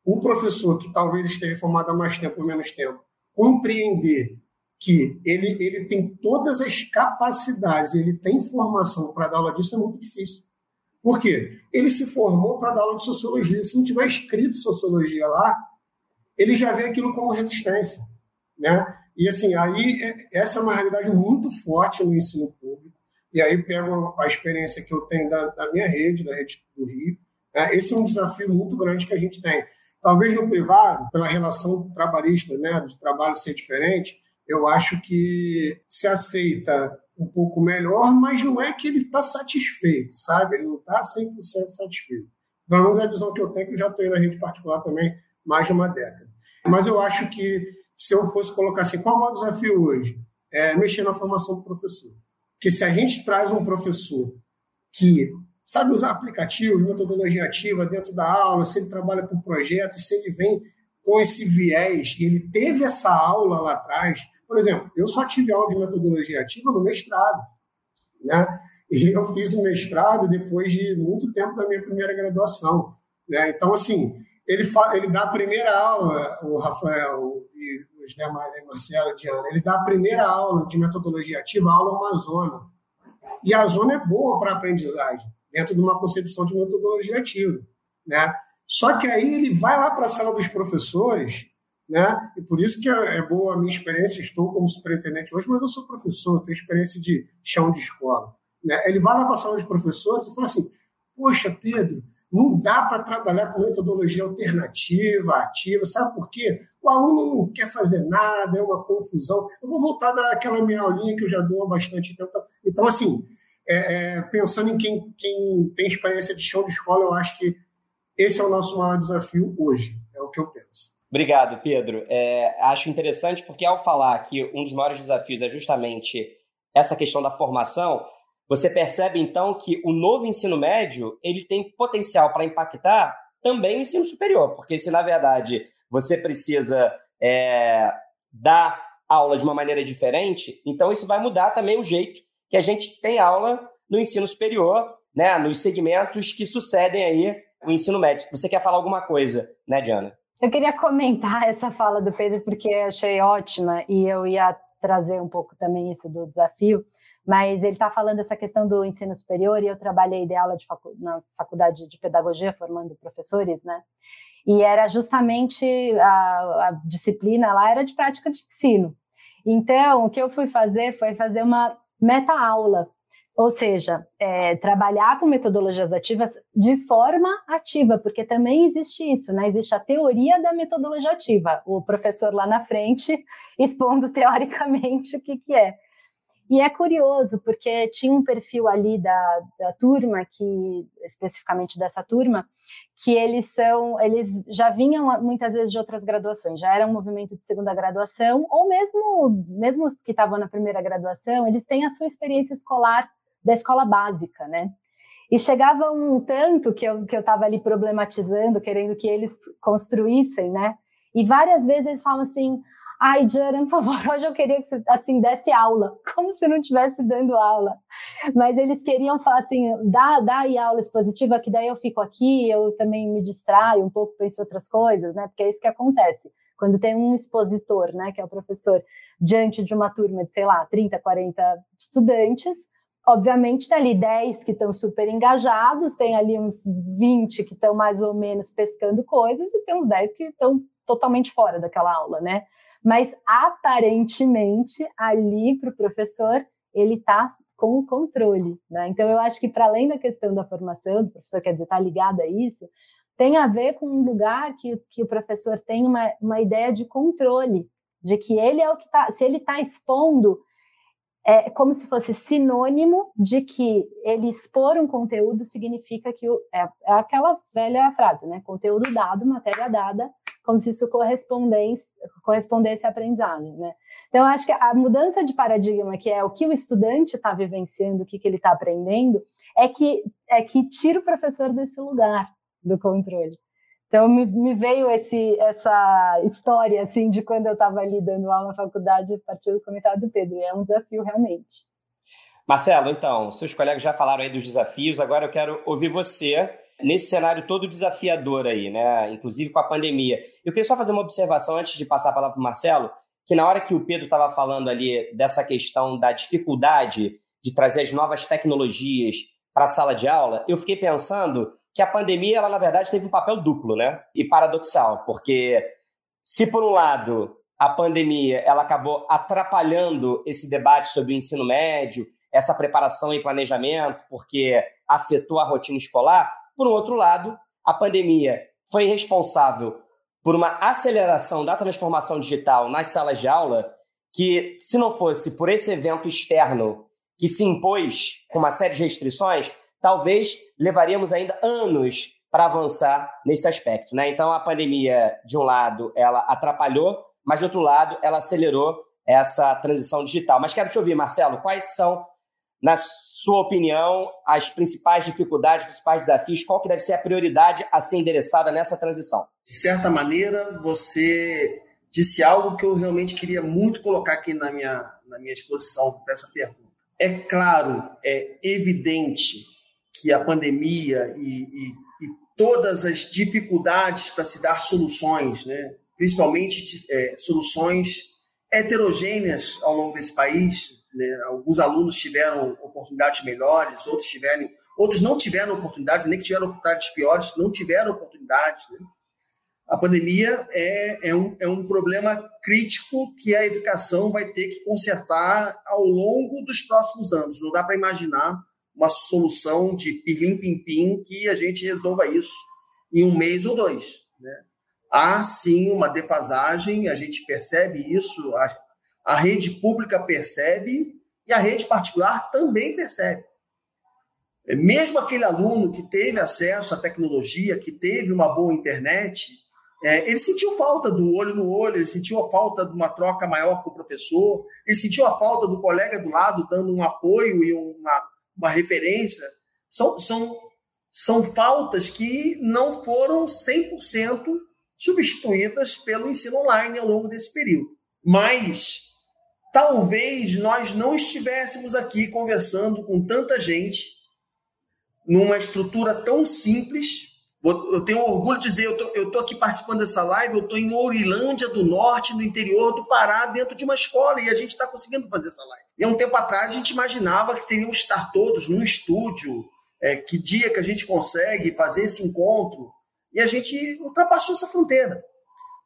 S2: o professor, que talvez esteja formado há mais tempo ou menos tempo, compreender que ele, ele tem todas as capacidades, ele tem formação para dar aula disso, é muito difícil. Por quê? Ele se formou para dar aula de sociologia. Se não tiver escrito sociologia lá, ele já vê aquilo como resistência. Né? E assim, aí é, essa é uma realidade muito forte no ensino público. E aí pego a experiência que eu tenho da, da minha rede, da rede do Rio. Né? Esse é um desafio muito grande que a gente tem. Talvez no privado, pela relação trabalhista, né, do trabalho ser diferente, eu acho que se aceita um pouco melhor, mas não é que ele está satisfeito, sabe? Ele não está 100% satisfeito. Pelo menos é a visão que eu tenho, que eu já estou na rede particular também mais de uma década. Mas eu acho que se eu fosse colocar assim, qual é o maior desafio hoje? É mexer na formação do professor. Porque se a gente traz um professor que sabe usar aplicativos, metodologia ativa dentro da aula, se ele trabalha por projetos, se ele vem com esse viés, ele teve essa aula lá atrás. Por exemplo, eu só tive aula de metodologia ativa no mestrado, né? E eu fiz o mestrado depois de muito tempo da minha primeira graduação, né? Então, assim, ele, ele dá a primeira aula, o Rafael, os demais aí, Marcelo, Diana, ele dá a primeira aula de metodologia ativa, aula uma zona. E a zona é boa para aprendizagem, dentro de uma concepção de metodologia ativa, né? Só que aí ele vai lá para a sala dos professores, né? E por isso que é, é boa a minha experiência, estou como superintendente hoje, mas eu sou professor, tenho experiência de chão de escola. Né? Ele vai lá para a sala dos professores e fala assim, poxa, Pedro, não dá para trabalhar com metodologia alternativa, ativa, sabe por quê? O aluno não quer fazer nada, é uma confusão. Eu vou voltar daquela minha aulinha que eu já dou há bastante tempo. Então, assim, é, é, pensando em quem, quem tem experiência de chão de escola, eu acho que esse é o nosso maior desafio hoje, é o que eu penso.
S1: Obrigado, Pedro. É, acho interessante porque, ao falar que um dos maiores desafios é justamente essa questão da formação, você percebe então que o novo ensino médio ele tem potencial para impactar também o ensino superior, porque se na verdade você precisa é, dar aula de uma maneira diferente, então isso vai mudar também o jeito que a gente tem aula no ensino superior né, nos segmentos que sucedem aí o ensino médio. Você quer falar alguma coisa, né, Diana?
S4: Eu queria comentar essa fala do Pedro porque eu achei ótima e eu ia trazer um pouco também isso do desafio, mas ele está falando essa questão do ensino superior e eu trabalhei de aula de facu na faculdade de pedagogia formando professores, né? E era justamente a, a disciplina lá era de prática de ensino. Então, o que eu fui fazer foi fazer uma meta-aula ou seja, é, trabalhar com metodologias ativas de forma ativa, porque também existe isso, né? Existe a teoria da metodologia ativa, o professor lá na frente expondo teoricamente o que, que é. E é curioso, porque tinha um perfil ali da, da turma, que especificamente dessa turma, que eles são, eles já vinham muitas vezes de outras graduações, já era um movimento de segunda graduação, ou mesmo, mesmo os que estavam na primeira graduação, eles têm a sua experiência escolar da escola básica, né? E chegava um tanto que eu que eu estava ali problematizando, querendo que eles construíssem, né? E várias vezes eles falam assim: "Ai, Jaren, por favor, hoje eu queria que você assim desse aula", como se não estivesse dando aula. Mas eles queriam falar assim: "Dá, dá aí aula expositiva que daí eu fico aqui, eu também me distraio um pouco, penso outras coisas, né? Porque é isso que acontece. Quando tem um expositor, né, que é o professor, diante de uma turma de, sei lá, 30, 40 estudantes, Obviamente, tem ali 10 que estão super engajados, tem ali uns 20 que estão mais ou menos pescando coisas, e tem uns 10 que estão totalmente fora daquela aula, né? Mas aparentemente, ali para o professor, ele está com o controle, né? Então, eu acho que para além da questão da formação, do professor quer dizer, está ligado a isso, tem a ver com um lugar que, que o professor tem uma, uma ideia de controle, de que ele é o que está, se ele está expondo é como se fosse sinônimo de que ele expor um conteúdo significa que o, é, é aquela velha frase, né? Conteúdo dado, matéria dada, como se isso correspondesse, correspondesse à aprendizagem, né? Então, acho que a mudança de paradigma, que é o que o estudante está vivenciando, o que, que ele está aprendendo, é que, é que tira o professor desse lugar do controle. Então me, me, veio esse, essa história assim de quando eu estava ali dando aula na faculdade a partir do comentário do Pedro. E é um desafio realmente.
S1: Marcelo, então, seus colegas já falaram aí dos desafios. Agora eu quero ouvir você nesse cenário todo desafiador aí, né? Inclusive com a pandemia. Eu queria só fazer uma observação antes de passar a palavra para o Marcelo, que na hora que o Pedro estava falando ali dessa questão da dificuldade de trazer as novas tecnologias para a sala de aula, eu fiquei pensando que a pandemia, ela na verdade teve um papel duplo, né? E paradoxal, porque se por um lado a pandemia ela acabou atrapalhando esse debate sobre o ensino médio, essa preparação e planejamento, porque afetou a rotina escolar, por outro lado, a pandemia foi responsável por uma aceleração da transformação digital nas salas de aula, que se não fosse por esse evento externo que se impôs com uma série de restrições, talvez levaríamos ainda anos para avançar nesse aspecto. Né? Então, a pandemia, de um lado, ela atrapalhou, mas, de outro lado, ela acelerou essa transição digital. Mas quero te ouvir, Marcelo, quais são, na sua opinião, as principais dificuldades, os principais desafios? Qual que deve ser a prioridade a ser endereçada nessa transição?
S3: De certa maneira, você disse algo que eu realmente queria muito colocar aqui na minha, na minha exposição para essa pergunta. É claro, é evidente que a pandemia e, e, e todas as dificuldades para se dar soluções, né? principalmente é, soluções heterogêneas ao longo desse país. Né? Alguns alunos tiveram oportunidades melhores, outros tiveram, outros não tiveram oportunidades, nem que tiveram oportunidades piores, não tiveram oportunidades. Né? A pandemia é, é, um, é um problema crítico que a educação vai ter que consertar ao longo dos próximos anos. Não dá para imaginar uma solução de pirlim-pim-pim que a gente resolva isso em um mês ou dois. Né? Há sim uma defasagem, a gente percebe isso, a, a rede pública percebe e a rede particular também percebe. É, mesmo aquele aluno que teve acesso à tecnologia, que teve uma boa internet, é, ele sentiu falta do olho no olho, ele sentiu a falta de uma troca maior com o professor, ele sentiu a falta do colega do lado dando um apoio e uma, uma referência, são, são, são faltas que não foram 100% substituídas pelo ensino online ao longo desse período. Mas talvez nós não estivéssemos aqui conversando com tanta gente numa estrutura tão simples. Eu tenho orgulho de dizer, eu estou aqui participando dessa live, eu estou em Ourilândia do Norte, no interior do Pará, dentro de uma escola, e a gente está conseguindo fazer essa live. E há um tempo atrás a gente imaginava que teriam que estar todos num estúdio, é, que dia que a gente consegue fazer esse encontro, e a gente ultrapassou essa fronteira.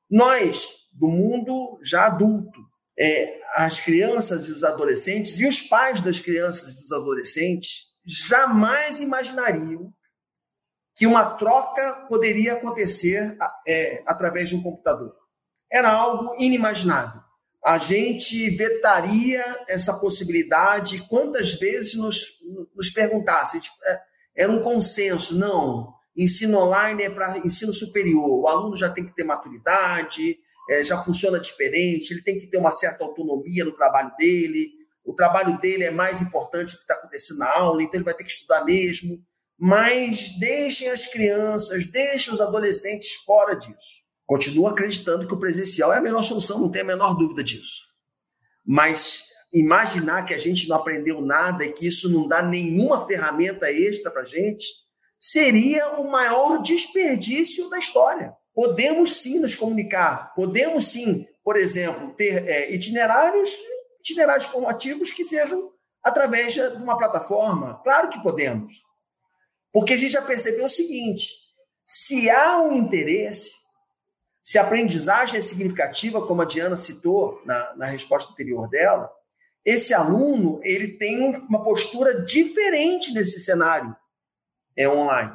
S3: Nós, do mundo já adulto, é, as crianças e os adolescentes e os pais das crianças e dos adolescentes jamais imaginariam que uma troca poderia acontecer é, através de um computador. Era algo inimaginável. A gente vetaria essa possibilidade quantas vezes nos, nos perguntasse. É, era um consenso, não. Ensino online é para ensino superior. O aluno já tem que ter maturidade, é, já funciona diferente, ele tem que ter uma certa autonomia no trabalho dele, o trabalho dele é mais importante do que está acontecendo na aula, então ele vai ter que estudar mesmo. Mas deixem as crianças, deixem os adolescentes fora disso. Continuo acreditando que o presencial é a melhor solução, não tenho a menor dúvida disso. Mas imaginar que a gente não aprendeu nada e que isso não dá nenhuma ferramenta extra para a gente, seria o maior desperdício da história. Podemos sim nos comunicar, podemos sim, por exemplo, ter é, itinerários, itinerários formativos que sejam através de uma plataforma. Claro que podemos. Porque a gente já percebeu o seguinte: se há um interesse, se a aprendizagem é significativa, como a Diana citou na, na resposta anterior dela, esse aluno ele tem uma postura diferente nesse cenário é online.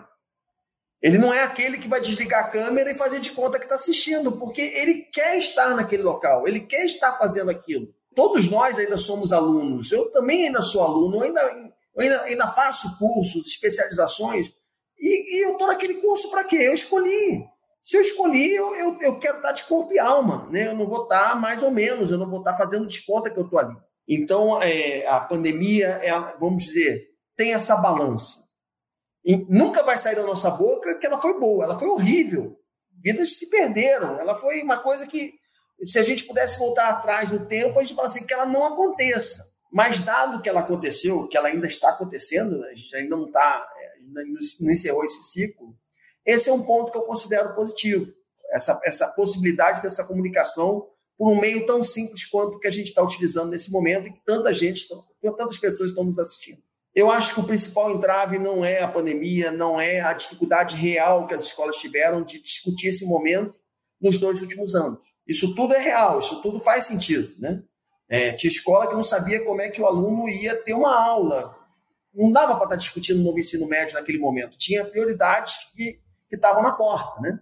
S3: Ele não é aquele que vai desligar a câmera e fazer de conta que está assistindo, porque ele quer estar naquele local, ele quer estar fazendo aquilo. Todos nós ainda somos alunos. Eu também ainda sou aluno, ainda, eu ainda, ainda faço cursos, especializações, e, e eu estou naquele curso para quê? Eu escolhi. Se eu escolhi, eu, eu, eu, quero estar de corpo e alma, né? Eu não vou estar mais ou menos, eu não vou estar fazendo de conta que eu estou ali. Então, é, a pandemia, é, vamos dizer, tem essa balança. E nunca vai sair da nossa boca que ela foi boa, ela foi horrível. Vidas se perderam. Ela foi uma coisa que, se a gente pudesse voltar atrás no tempo, a gente fala assim, que ela não aconteça. Mas dado que ela aconteceu, que ela ainda está acontecendo, a gente ainda não está, é, não encerrou esse ciclo, esse é um ponto que eu considero positivo. Essa, essa possibilidade dessa comunicação por um meio tão simples quanto o que a gente está utilizando nesse momento e que tanta gente, tantas pessoas estão nos assistindo. Eu acho que o principal entrave não é a pandemia, não é a dificuldade real que as escolas tiveram de discutir esse momento nos dois últimos anos. Isso tudo é real, isso tudo faz sentido. Né? É, tinha escola que não sabia como é que o aluno ia ter uma aula. Não dava para estar tá discutindo novo ensino médio naquele momento. Tinha prioridades que estavam na porta. Né?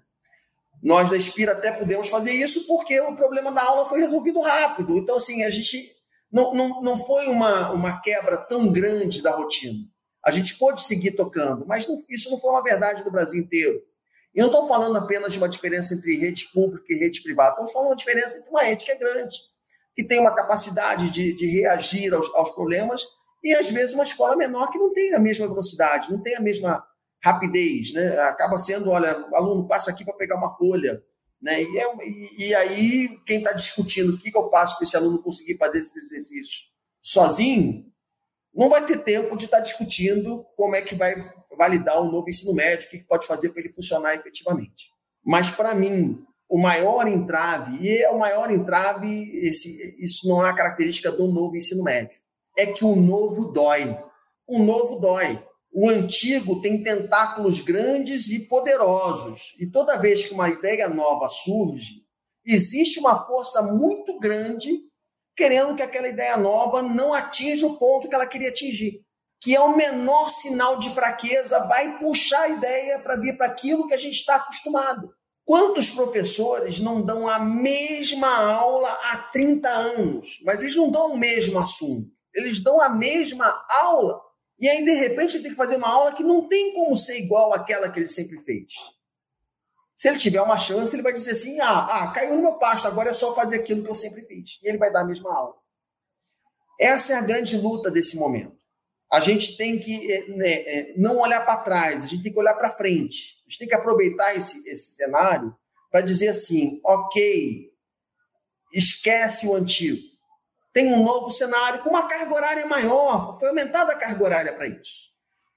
S3: Nós da Espira até pudemos fazer isso porque o problema da aula foi resolvido rápido. Então, assim, a gente não, não, não foi uma, uma quebra tão grande da rotina. A gente pôde seguir tocando, mas não, isso não foi uma verdade do Brasil inteiro. E não estou falando apenas de uma diferença entre rede pública e rede privada, estamos falando de uma diferença entre uma rede que é grande, que tem uma capacidade de, de reagir aos, aos problemas, e às vezes uma escola menor que não tem a mesma velocidade, não tem a mesma rapidez. Né? Acaba sendo, olha, aluno passa aqui para pegar uma folha, né? E, é, e, e aí, quem está discutindo o que, que eu faço para esse aluno conseguir fazer esse exercício sozinho, não vai ter tempo de estar tá discutindo como é que vai validar o novo ensino médio, o que, que pode fazer para ele funcionar efetivamente. Mas, para mim, o maior entrave, e é o maior entrave, esse, isso não é uma característica do novo ensino médio, é que o novo dói. O novo dói. O antigo tem tentáculos grandes e poderosos, e toda vez que uma ideia nova surge, existe uma força muito grande querendo que aquela ideia nova não atinja o ponto que ela queria atingir. Que é o menor sinal de fraqueza, vai puxar a ideia para vir para aquilo que a gente está acostumado. Quantos professores não dão a mesma aula há 30 anos, mas eles não dão o mesmo assunto, eles dão a mesma aula e aí, de repente, ele tem que fazer uma aula que não tem como ser igual àquela que ele sempre fez. Se ele tiver uma chance, ele vai dizer assim: ah, ah, caiu no meu pasto, agora é só fazer aquilo que eu sempre fiz. E ele vai dar a mesma aula. Essa é a grande luta desse momento. A gente tem que é, né, é, não olhar para trás, a gente tem que olhar para frente. A gente tem que aproveitar esse, esse cenário para dizer assim: ok, esquece o antigo tem um novo cenário com uma carga horária maior, foi aumentada a carga horária para isso.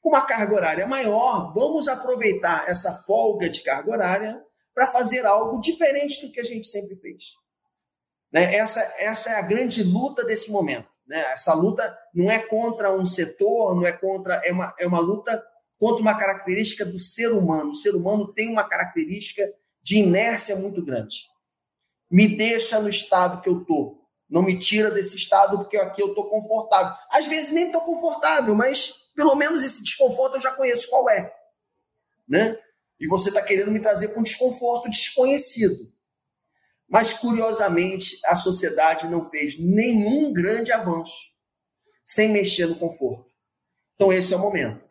S3: com uma carga horária maior, vamos aproveitar essa folga de carga horária para fazer algo diferente do que a gente sempre fez. Né? Essa, essa é a grande luta desse momento. Né? Essa luta não é contra um setor, não é contra. É uma, é uma luta contra uma característica do ser humano. O ser humano tem uma característica de inércia muito grande. Me deixa no estado que eu estou. Não me tira desse estado porque aqui eu estou confortável. Às vezes nem estou confortável, mas pelo menos esse desconforto eu já conheço qual é. Né? E você está querendo me trazer com desconforto desconhecido. Mas, curiosamente, a sociedade não fez nenhum grande avanço sem mexer no conforto. Então, esse é o momento.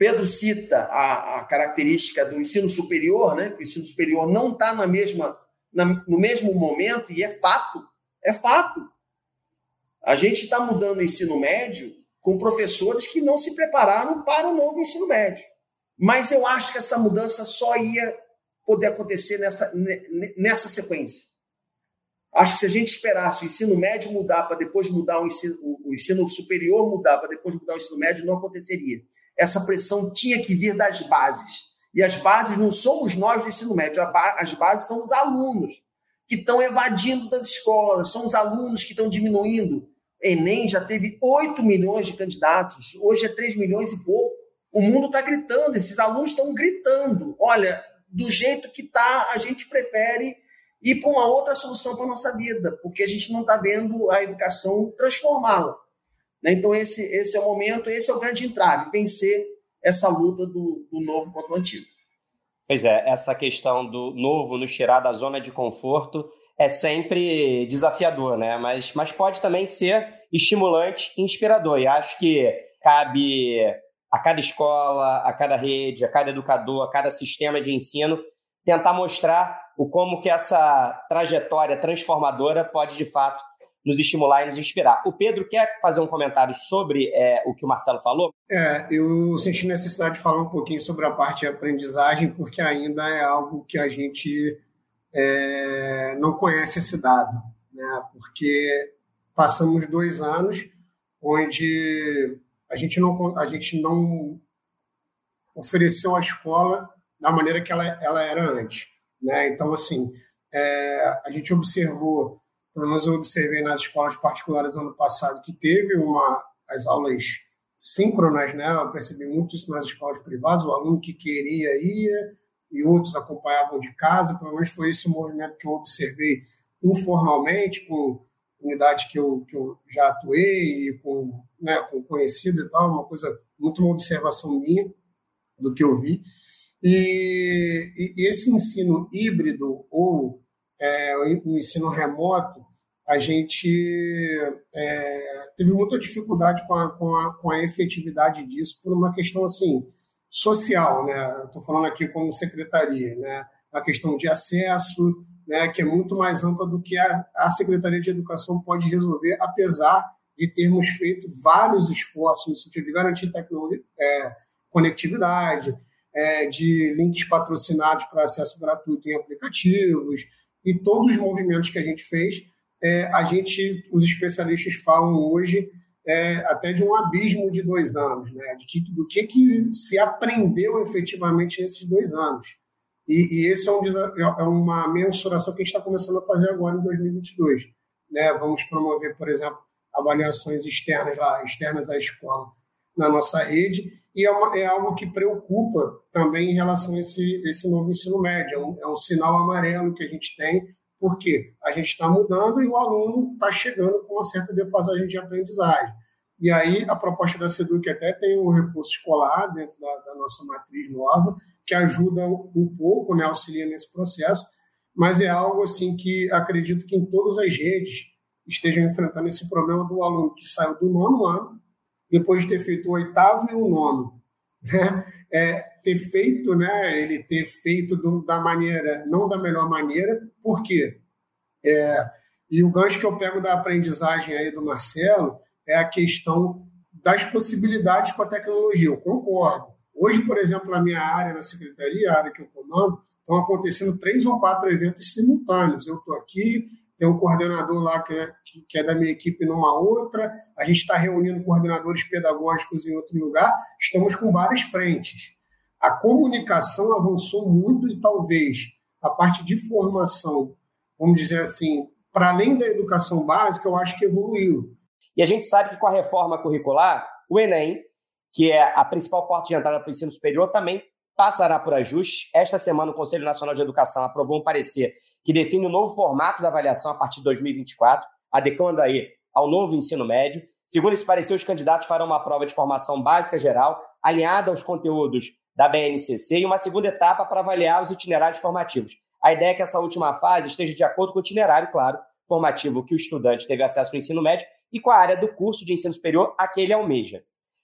S3: Pedro cita a, a característica do ensino superior, né? que o ensino superior não está na mesma, na, no mesmo momento, e é fato, é fato. A gente está mudando o ensino médio com professores que não se prepararam para o novo ensino médio. Mas eu acho que essa mudança só ia poder acontecer nessa, nessa sequência. Acho que se a gente esperasse o ensino médio mudar para depois mudar o ensino, o ensino superior mudar para depois mudar o ensino médio, não aconteceria. Essa pressão tinha que vir das bases. E as bases não somos nós do ensino médio, as bases são os alunos que estão evadindo das escolas, são os alunos que estão diminuindo. Enem já teve 8 milhões de candidatos, hoje é 3 milhões e pouco. O mundo está gritando, esses alunos estão gritando. Olha, do jeito que está, a gente prefere ir para uma outra solução para a nossa vida, porque a gente não está vendo a educação transformá-la. Né? Então, esse, esse é o momento, esse é o grande entrave, vencer essa luta do, do novo contra o antigo.
S1: Pois é, essa questão do novo nos tirar da zona de conforto é sempre desafiador, né? Mas, mas pode também ser estimulante e inspirador. E acho que cabe a cada escola, a cada rede, a cada educador, a cada sistema de ensino tentar mostrar o como que essa trajetória transformadora pode, de fato, nos estimular e nos inspirar. O Pedro quer fazer um comentário sobre é, o que o Marcelo falou?
S2: É, eu senti necessidade de falar um pouquinho sobre a parte de aprendizagem, porque ainda é algo que a gente é, não conhece esse dado, né? porque passamos dois anos onde a gente não, a gente não ofereceu a escola da maneira que ela, ela era antes. Né? Então, assim, é, a gente observou, pelo menos eu observei nas escolas particulares ano passado, que teve uma, as aulas síncronas, né? eu percebi muito isso nas escolas privadas, o aluno que queria ia e outros acompanhavam de casa, pelo menos foi esse o movimento que eu observei informalmente, com unidades que eu, que eu já atuei, com, né, com conhecidos e tal, uma coisa, muito uma observação minha do que eu vi. E, e esse ensino híbrido ou é, o ensino remoto, a gente é, teve muita dificuldade com a, com, a, com a efetividade disso por uma questão assim social, né? Estou falando aqui como secretaria, né? A questão de acesso, né? Que é muito mais ampla do que a, a Secretaria de Educação pode resolver, apesar de termos feito vários esforços no sentido de garantir tecnologia, é, conectividade, é, de links patrocinados para acesso gratuito em aplicativos e todos os movimentos que a gente fez, é, a gente, os especialistas falam hoje é, até de um abismo de dois anos, né? De que, do que, que se aprendeu efetivamente nesses dois anos. E, e esse é, um, é uma mensuração que a gente está começando a fazer agora em 2022. Né? Vamos promover, por exemplo, avaliações externas lá, externas à escola na nossa rede e é, uma, é, algo que preocupa também em relação a esse, esse novo ensino médio. É um, é um sinal amarelo que a gente tem, porque a gente está mudando e o aluno está chegando com uma certa defasagem de aprendizagem. E aí a proposta da SEDUC até tem o reforço escolar dentro da, da nossa matriz nova, que ajuda um pouco, né, auxilia nesse processo, mas é algo assim que acredito que em todas as redes estejam enfrentando esse problema do aluno que saiu do nono ano depois de ter feito o oitavo e o nono, né? É, ter feito, né? Ele ter feito do, da maneira, não da melhor maneira, por quê? É, e o gancho que eu pego da aprendizagem aí do Marcelo é a questão das possibilidades com a tecnologia. Eu concordo. Hoje, por exemplo, na minha área, na secretaria, a área que eu comando, estão acontecendo três ou quatro eventos simultâneos. Eu estou aqui, tem um coordenador lá que é, que é da minha equipe numa outra, a gente está reunindo coordenadores pedagógicos em outro lugar, estamos com várias frentes. A comunicação avançou muito e talvez a parte de formação, vamos dizer assim, para além da educação básica, eu acho que evoluiu.
S1: E a gente sabe que com a reforma curricular, o Enem, que é a principal porta de entrada para o ensino superior, também passará por ajuste. Esta semana, o Conselho Nacional de Educação aprovou um parecer que define o novo formato da avaliação a partir de 2024, adequando aí ao novo ensino médio. Segundo esse parecer, os candidatos farão uma prova de formação básica geral, alinhada aos conteúdos da BNCC, e uma segunda etapa para avaliar os itinerários formativos. A ideia é que essa última fase esteja de acordo com o itinerário, claro, formativo que o estudante teve acesso no ensino médio e com a área do curso de ensino superior a que ele almeja.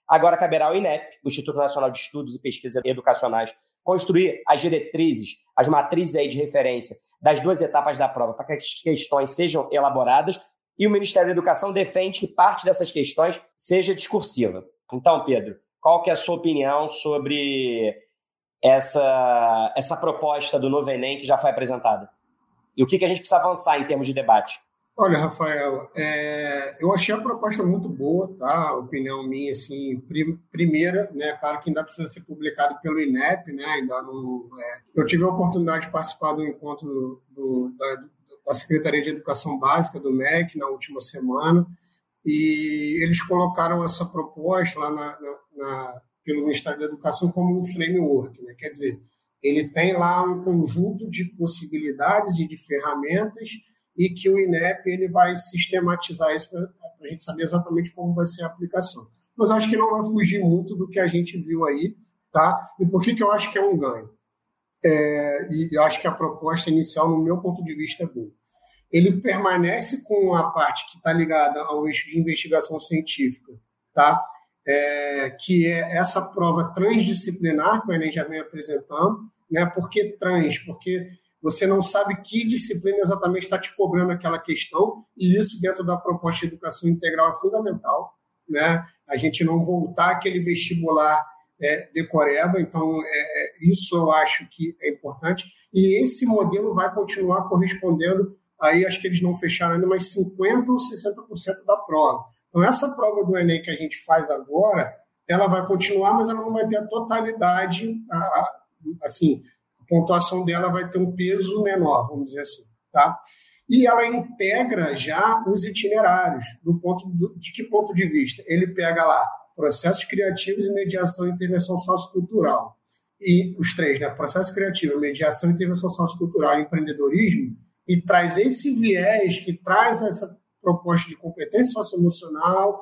S1: Agora caberá ao INEP, o Instituto Nacional de Estudos e Pesquisas Educacionais, construir as diretrizes, as matrizes aí de referência das duas etapas da prova para que as questões sejam elaboradas e o Ministério da Educação defende que parte dessas questões seja discursiva. Então, Pedro, qual que é a sua opinião sobre essa, essa proposta do novo Enem que já foi apresentada? E o que, que a gente precisa avançar em termos de debate?
S2: Olha, Rafael, é, eu achei a proposta muito boa, tá? A opinião minha, assim, prim, primeira, né? Claro que ainda precisa ser publicado pelo INEP, né? Ainda não. É, eu tive a oportunidade de participar do encontro do, do, da, Secretaria de Educação Básica do MEC na última semana e eles colocaram essa proposta lá na, na, na, pelo Ministério da Educação como um framework, né? Quer dizer, ele tem lá um conjunto de possibilidades e de ferramentas e que o INEP ele vai sistematizar isso para a gente saber exatamente como vai ser a aplicação. Mas acho que não vai fugir muito do que a gente viu aí, tá? E por que, que eu acho que é um ganho? É, e eu acho que a proposta inicial, no meu ponto de vista, é boa. Ele permanece com a parte que está ligada ao eixo de investigação científica, tá? É, que é essa prova transdisciplinar que o Enem já vem apresentando, né? Por que trans? Porque você não sabe que disciplina exatamente está te cobrando aquela questão, e isso dentro da proposta de educação integral é fundamental, né? A gente não voltar aquele vestibular é, decoreba, então é, é, isso eu acho que é importante, e esse modelo vai continuar correspondendo, aí acho que eles não fecharam ainda, mas 50% ou 60% da prova. Então, essa prova do Enem que a gente faz agora, ela vai continuar, mas ela não vai ter a totalidade, a, a, assim, pontuação dela vai ter um peso menor, vamos dizer assim, tá? E ela integra já os itinerários, do ponto do, de que ponto de vista? Ele pega lá processos criativos e mediação e intervenção sociocultural. E os três, né? Processo criativo, mediação, intervenção sociocultural e empreendedorismo, e traz esse viés que traz essa proposta de competência socioemocional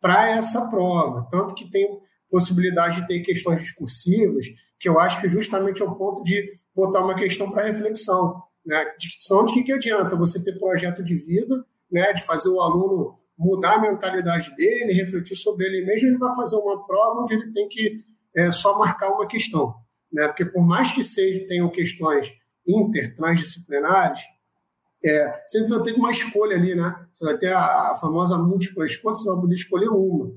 S2: para essa prova. Tanto que tem possibilidade de ter questões discursivas que eu acho que justamente é o ponto de botar uma questão para reflexão. Né? De, de que, que adianta você ter projeto de vida, né? de fazer o aluno mudar a mentalidade dele, refletir sobre ele mesmo, ele vai fazer uma prova onde ele tem que é, só marcar uma questão. Né? Porque por mais que sejam, tenham questões inter, transdisciplinares, é, sempre vai ter uma escolha ali, né? Você vai ter a, a famosa múltipla escolha, você vai poder escolher uma.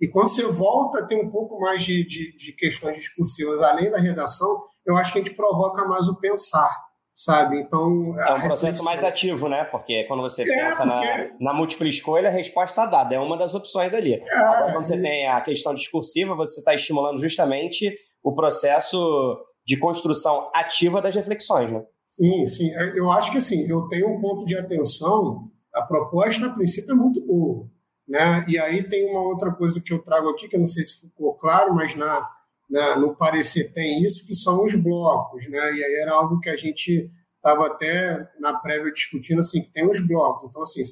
S2: E quando você volta a ter um pouco mais de, de, de, questões discursivas além da redação, eu acho que a gente provoca mais o pensar, sabe? Então.
S1: É um processo mais ativo, né? Porque quando você é, pensa porque... na, na múltipla escolha, a resposta está dada, é uma das opções ali. É, Agora, quando você tem a questão discursiva, você está estimulando justamente o processo de construção ativa das reflexões, né?
S2: Sim, sim. É, eu acho que assim, eu tenho um ponto de atenção, a proposta, a princípio, é muito boa né? E aí tem uma outra coisa que eu trago aqui, que eu não sei se ficou claro, mas na, na, no parecer tem isso, que são os blocos. Né? E aí era algo que a gente estava até na prévia discutindo, assim, que tem os blocos. Então, assim,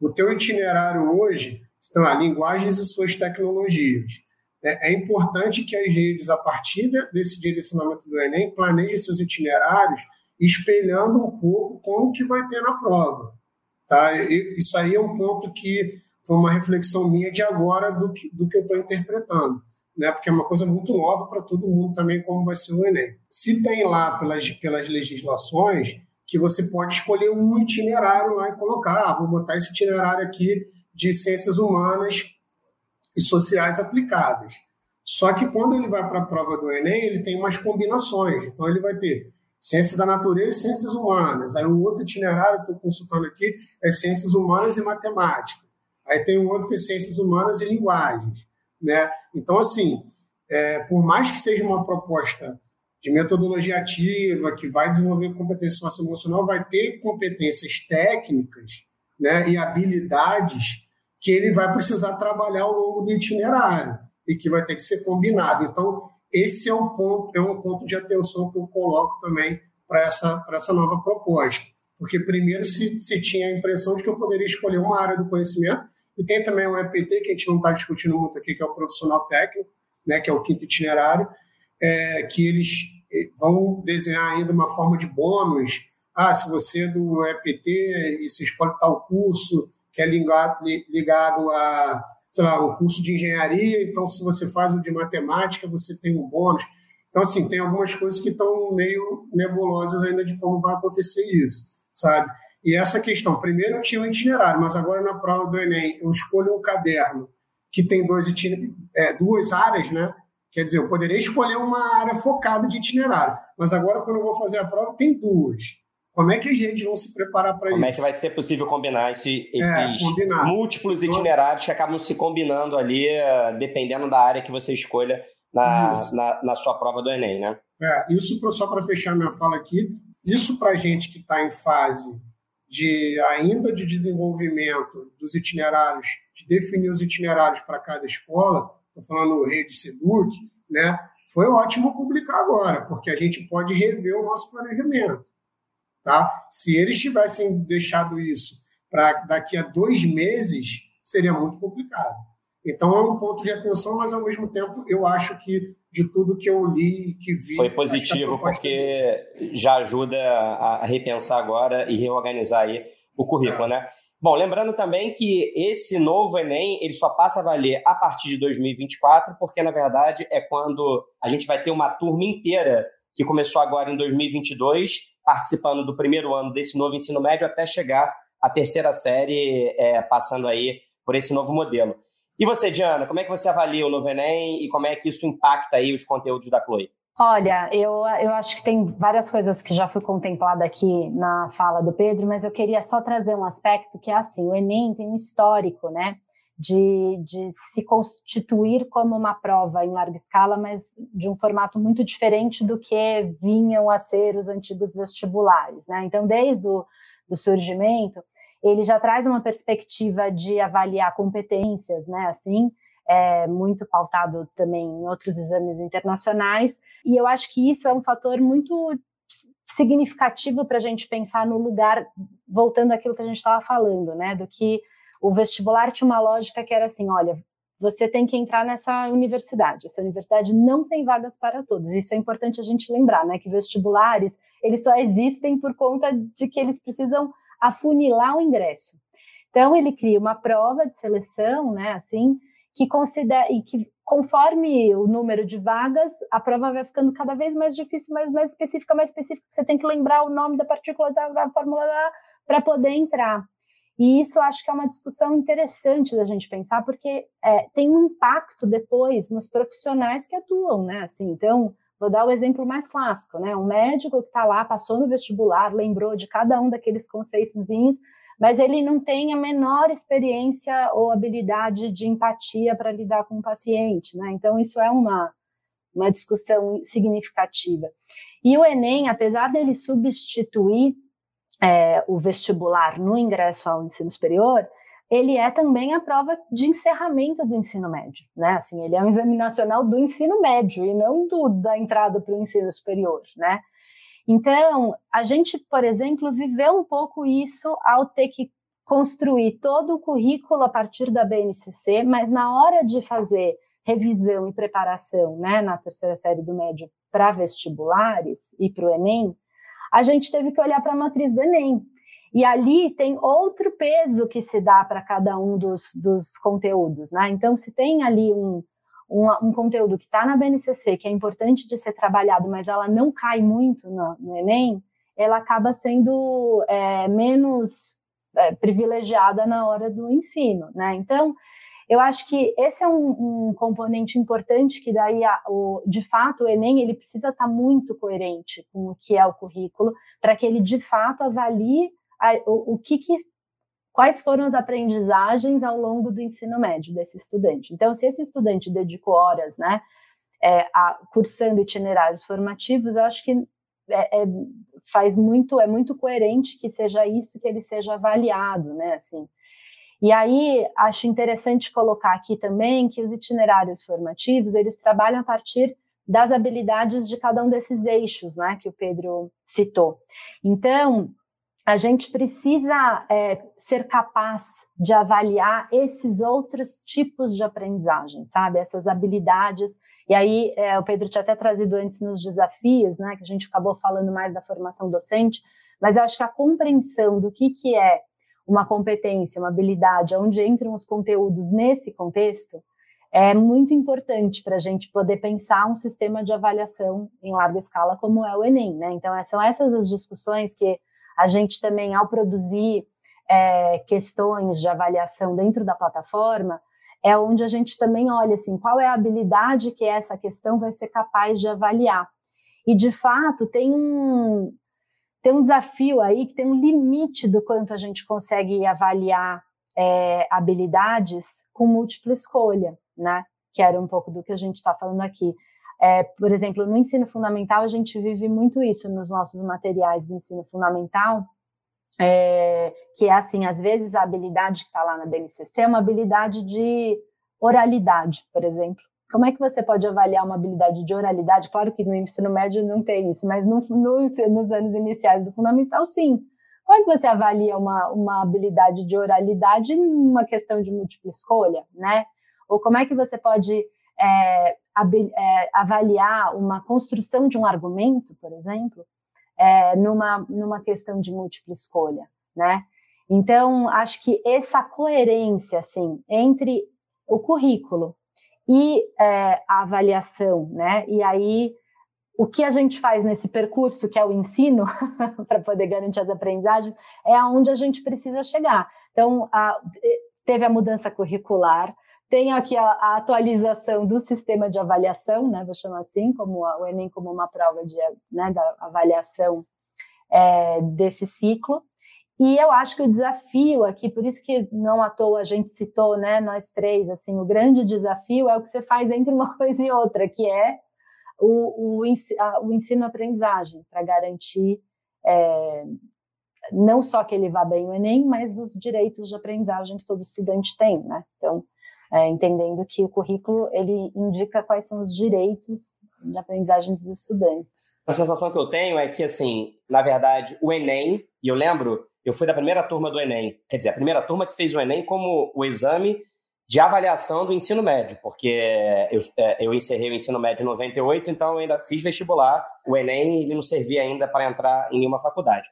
S2: o teu itinerário hoje, estão lá, linguagens e suas tecnologias. É, é importante que as redes, a partir desse direcionamento do Enem, planejem seus itinerários espelhando um pouco como que vai ter na prova. Tá? Isso aí é um ponto que foi uma reflexão minha de agora do que, do que eu estou interpretando, né? porque é uma coisa muito nova para todo mundo também, como vai ser o Enem. Se tem lá pelas, pelas legislações que você pode escolher um itinerário lá e colocar, ah, vou botar esse itinerário aqui de ciências humanas e sociais aplicadas. Só que quando ele vai para a prova do Enem, ele tem umas combinações. Então, ele vai ter ciências da natureza e ciências humanas. Aí o outro itinerário, estou consultando aqui, é ciências humanas e matemática. Aí tem um outro que é ciências humanas e linguagens. Né? Então, assim, é, por mais que seja uma proposta de metodologia ativa, que vai desenvolver competência socioemocional, vai ter competências técnicas né, e habilidades que ele vai precisar trabalhar ao longo do itinerário e que vai ter que ser combinado. Então, esse é um ponto, é um ponto de atenção que eu coloco também para essa, essa nova proposta. Porque primeiro se, se tinha a impressão de que eu poderia escolher uma área do conhecimento, e tem também o EPT, que a gente não está discutindo muito aqui, que é o profissional técnico, né, que é o quinto itinerário, é, que eles eh, vão desenhar ainda uma forma de bônus. Ah, se você é do EPT e se escolhe tal curso que é ligado, ligado a, sei lá, um curso de engenharia, então se você faz o de matemática, você tem um bônus. Então, assim, tem algumas coisas que estão meio nebulosas ainda de como vai acontecer isso, sabe? E essa questão, primeiro eu tinha um itinerário, mas agora na prova do Enem eu escolho um caderno que tem dois é, duas áreas, né? Quer dizer, eu poderia escolher uma área focada de itinerário, mas agora, quando eu vou fazer a prova, tem duas. Como é que as gente vão se preparar para isso?
S1: Como é que vai ser possível combinar esse, é, esses é, combinar. múltiplos então, itinerários que acabam se combinando ali, eh, dependendo da área que você escolha na, na, na, sua prova do Enem, né?
S2: É, isso só para fechar minha fala aqui, isso para a gente que está em fase de ainda de desenvolvimento dos itinerários, de definir os itinerários para cada escola, estou falando rede Seduc, né? Foi ótimo publicar agora, porque a gente pode rever o nosso planejamento. Tá? Se eles tivessem deixado isso para daqui a dois meses, seria muito complicado. Então é um ponto de atenção, mas ao mesmo tempo eu acho que de tudo que eu li e que vi.
S1: Foi positivo, porque já ajuda a repensar agora e reorganizar aí o currículo, é. né? Bom, lembrando também que esse novo Enem ele só passa a valer a partir de 2024, porque na verdade é quando a gente vai ter uma turma inteira que começou agora em 2022, participando do primeiro ano desse novo ensino médio até chegar à terceira série, é, passando aí por esse novo modelo. E você, Diana, como é que você avalia o novo Enem e como é que isso impacta aí os conteúdos da Chloe?
S4: Olha, eu, eu acho que tem várias coisas que já foi contemplada aqui na fala do Pedro, mas eu queria só trazer um aspecto que é assim, o Enem tem um histórico, né, de, de se constituir como uma prova em larga escala, mas de um formato muito diferente do que vinham a ser os antigos vestibulares, né, então desde o do surgimento, ele já traz uma perspectiva de avaliar competências, né, assim, é muito pautado também em outros exames internacionais, e eu acho que isso é um fator muito significativo para a gente pensar no lugar, voltando àquilo que a gente estava falando, né, do que o vestibular tinha uma lógica que era assim, olha, você tem que entrar nessa universidade. Essa universidade não tem vagas para todos. Isso é importante a gente lembrar, né? Que vestibulares eles só existem por conta de que eles precisam afunilar o ingresso. Então ele cria uma prova de seleção, né, assim, que considera e que conforme o número de vagas, a prova vai ficando cada vez mais difícil, mais, mais específica, mais específica. Você tem que lembrar o nome da partícula da, da fórmula para poder entrar. E isso acho que é uma discussão interessante da gente pensar, porque é, tem um impacto depois nos profissionais que atuam, né? Assim, então, Vou dar o exemplo mais clássico, né? Um médico que está lá, passou no vestibular, lembrou de cada um daqueles conceitozinhos, mas ele não tem a menor experiência ou habilidade de empatia para lidar com o paciente, né? Então, isso é uma, uma discussão significativa. E o Enem, apesar dele substituir é, o vestibular no ingresso ao ensino superior, ele é também a prova de encerramento do ensino médio, né? Assim, ele é um exame nacional do ensino médio e não do, da entrada para o ensino superior, né? Então, a gente, por exemplo, viveu um pouco isso ao ter que construir todo o currículo a partir da BNCC, mas na hora de fazer revisão e preparação, né, na terceira série do médio para vestibulares e para o Enem, a gente teve que olhar para a matriz do Enem, e ali tem outro peso que se dá para cada um dos, dos conteúdos, né? Então, se tem ali um, um, um conteúdo que está na BNCC, que é importante de ser trabalhado, mas ela não cai muito no, no Enem, ela acaba sendo é, menos é, privilegiada na hora do ensino, né? Então, eu acho que esse é um, um componente importante que daí, a, o, de fato, o Enem ele precisa estar tá muito coerente com o que é o currículo, para que ele de fato avalie a, o, o que, que quais foram as aprendizagens ao longo do ensino médio desse estudante. Então, se esse estudante dedicou horas, né, é, a, cursando itinerários formativos, eu acho que é, é, faz muito, é muito coerente que seja isso que ele seja avaliado, né, assim. E aí, acho interessante colocar aqui também que os itinerários formativos, eles trabalham a partir das habilidades de cada um desses eixos, né, que o Pedro citou. Então, a gente precisa é, ser capaz de avaliar esses outros tipos de aprendizagem, sabe? Essas habilidades. E aí, é, o Pedro tinha até trazido antes nos desafios, né? Que a gente acabou falando mais da formação docente, mas eu acho que a compreensão do que, que é uma competência, uma habilidade, onde entram os conteúdos nesse contexto, é muito importante para a gente poder pensar um sistema de avaliação em larga escala como é o Enem, né? Então, são essas as discussões que a gente também, ao produzir é, questões de avaliação dentro da plataforma, é onde a gente também olha assim, qual é a habilidade que essa questão vai ser capaz de avaliar. E de fato tem um tem um desafio aí que tem um limite do quanto a gente consegue avaliar é, habilidades com múltipla escolha, né? Que era um pouco do que a gente está falando aqui. É, por exemplo, no ensino fundamental, a gente vive muito isso nos nossos materiais do ensino fundamental, é, que é assim, às vezes a habilidade que está lá na BNCC é uma habilidade de oralidade, por exemplo. Como é que você pode avaliar uma habilidade de oralidade? Claro que no ensino médio não tem isso, mas no, no, nos anos iniciais do fundamental, sim. Como é que você avalia uma, uma habilidade de oralidade numa questão de múltipla escolha, né? Ou como é que você pode é, avaliar uma construção de um argumento, por exemplo, é, numa, numa questão de múltipla escolha, né? Então, acho que essa coerência, assim, entre o currículo e é, a avaliação, né? E aí, o que a gente faz nesse percurso, que é o ensino, para poder garantir as aprendizagens, é aonde a gente precisa chegar. Então, a, teve a mudança curricular, tem aqui a, a, atualização do sistema de avaliação, né, vou chamar assim, como a, o Enem como uma prova de, né, da avaliação é, desse ciclo. E eu acho que o desafio aqui, por isso que não à toa a gente citou, né, nós três, assim, o grande desafio é o que você faz entre uma coisa e outra, que é o, o, o ensino-aprendizagem, para garantir é, não só que ele vá bem no Enem, mas os direitos de aprendizagem que todo estudante tem, né? Então, é, entendendo que o currículo ele indica quais são os direitos de aprendizagem dos estudantes.
S1: A sensação que eu tenho é que, assim, na verdade, o Enem, e eu lembro, eu fui da primeira turma do Enem, quer dizer, a primeira turma que fez o Enem como o exame de avaliação do ensino médio, porque eu, é, eu encerrei o ensino médio em 98, então eu ainda fiz vestibular. O Enem ele não servia ainda para entrar em nenhuma faculdade.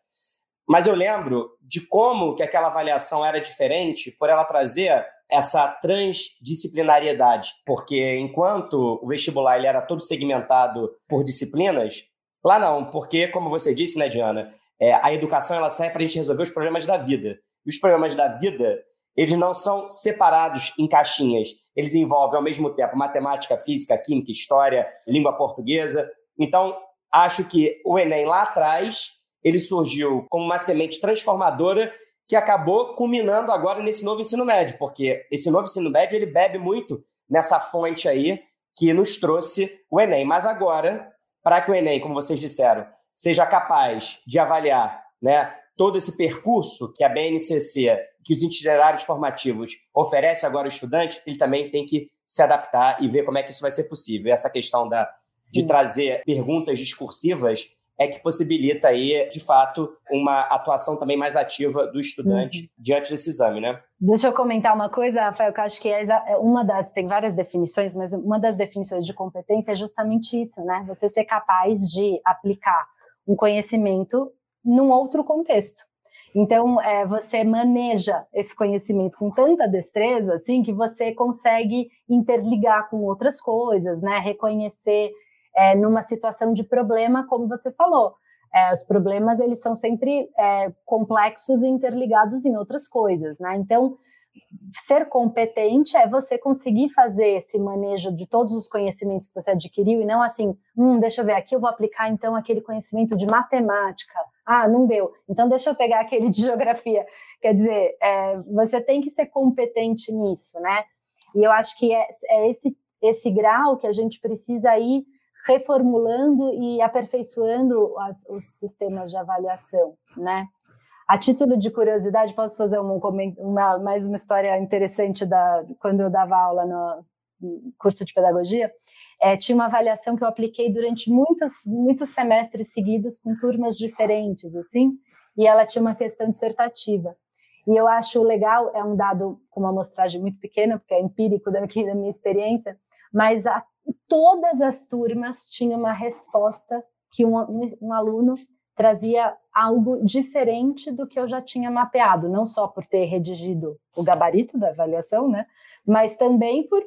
S1: Mas eu lembro de como que aquela avaliação era diferente por ela trazer essa transdisciplinariedade, porque enquanto o vestibular ele era todo segmentado por disciplinas, lá não, porque como você disse, né, Diana, é, a educação ela serve para a gente resolver os problemas da vida. E os problemas da vida eles não são separados em caixinhas. Eles envolvem ao mesmo tempo matemática, física, química, história, língua portuguesa. Então, acho que o Enem lá atrás ele surgiu como uma semente transformadora que acabou culminando agora nesse novo ensino médio, porque esse novo ensino médio ele bebe muito nessa fonte aí que nos trouxe o Enem. Mas agora, para que o Enem, como vocês disseram, seja capaz de avaliar né, todo esse percurso que a BNCC, que os itinerários formativos oferece agora ao estudante, ele também tem que se adaptar e ver como é que isso vai ser possível. essa questão da, de trazer perguntas discursivas é que possibilita aí, de fato, uma atuação também mais ativa do estudante uhum. diante desse exame, né?
S4: Deixa eu comentar uma coisa, Rafael, que eu acho que é, é uma das, tem várias definições, mas uma das definições de competência é justamente isso, né? Você ser capaz de aplicar um conhecimento num outro contexto. Então, é, você maneja esse conhecimento com tanta destreza, assim, que você consegue interligar com outras coisas, né? Reconhecer é, numa situação de problema, como você falou. É, os problemas eles são sempre é, complexos e interligados em outras coisas, né? Então ser competente é você conseguir fazer esse manejo de todos os conhecimentos que você adquiriu e não assim, hum, deixa eu ver, aqui eu vou aplicar então aquele conhecimento de matemática. Ah, não deu. Então deixa eu pegar aquele de geografia. Quer dizer, é, você tem que ser competente nisso, né? E eu acho que é, é esse, esse grau que a gente precisa ir reformulando e aperfeiçoando as, os sistemas de avaliação, né? A título de curiosidade, posso fazer um, uma, mais uma história interessante da quando eu dava aula no, curso de pedagogia. É, tinha uma avaliação que eu apliquei durante muitos, muitos semestres seguidos com turmas diferentes, assim, e ela tinha uma questão dissertativa. E eu acho legal, é um dado com uma amostragem muito pequena, porque é empírico daqui da minha experiência, mas a, todas as turmas tinham uma resposta que um, um, aluno trazia algo diferente do que eu já tinha mapeado, não só por ter redigido o gabarito da avaliação, né, mas também por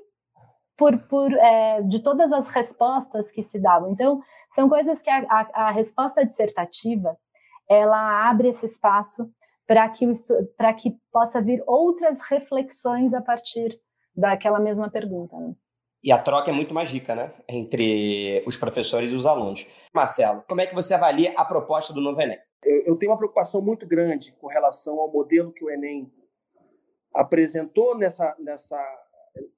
S4: por, por é, de todas as respostas que se davam. Então, são coisas que a, a, a resposta dissertativa ela abre esse espaço para que, para que possa vir outras reflexões a partir daquela mesma pergunta. Né?
S1: E a troca é muito mais rica, né? Entre os professores e os alunos. Marcelo, como é que você avalia a proposta do novo Enem?
S3: Eu, eu tenho uma preocupação muito grande com relação ao modelo que o Enem apresentou nessa. nessa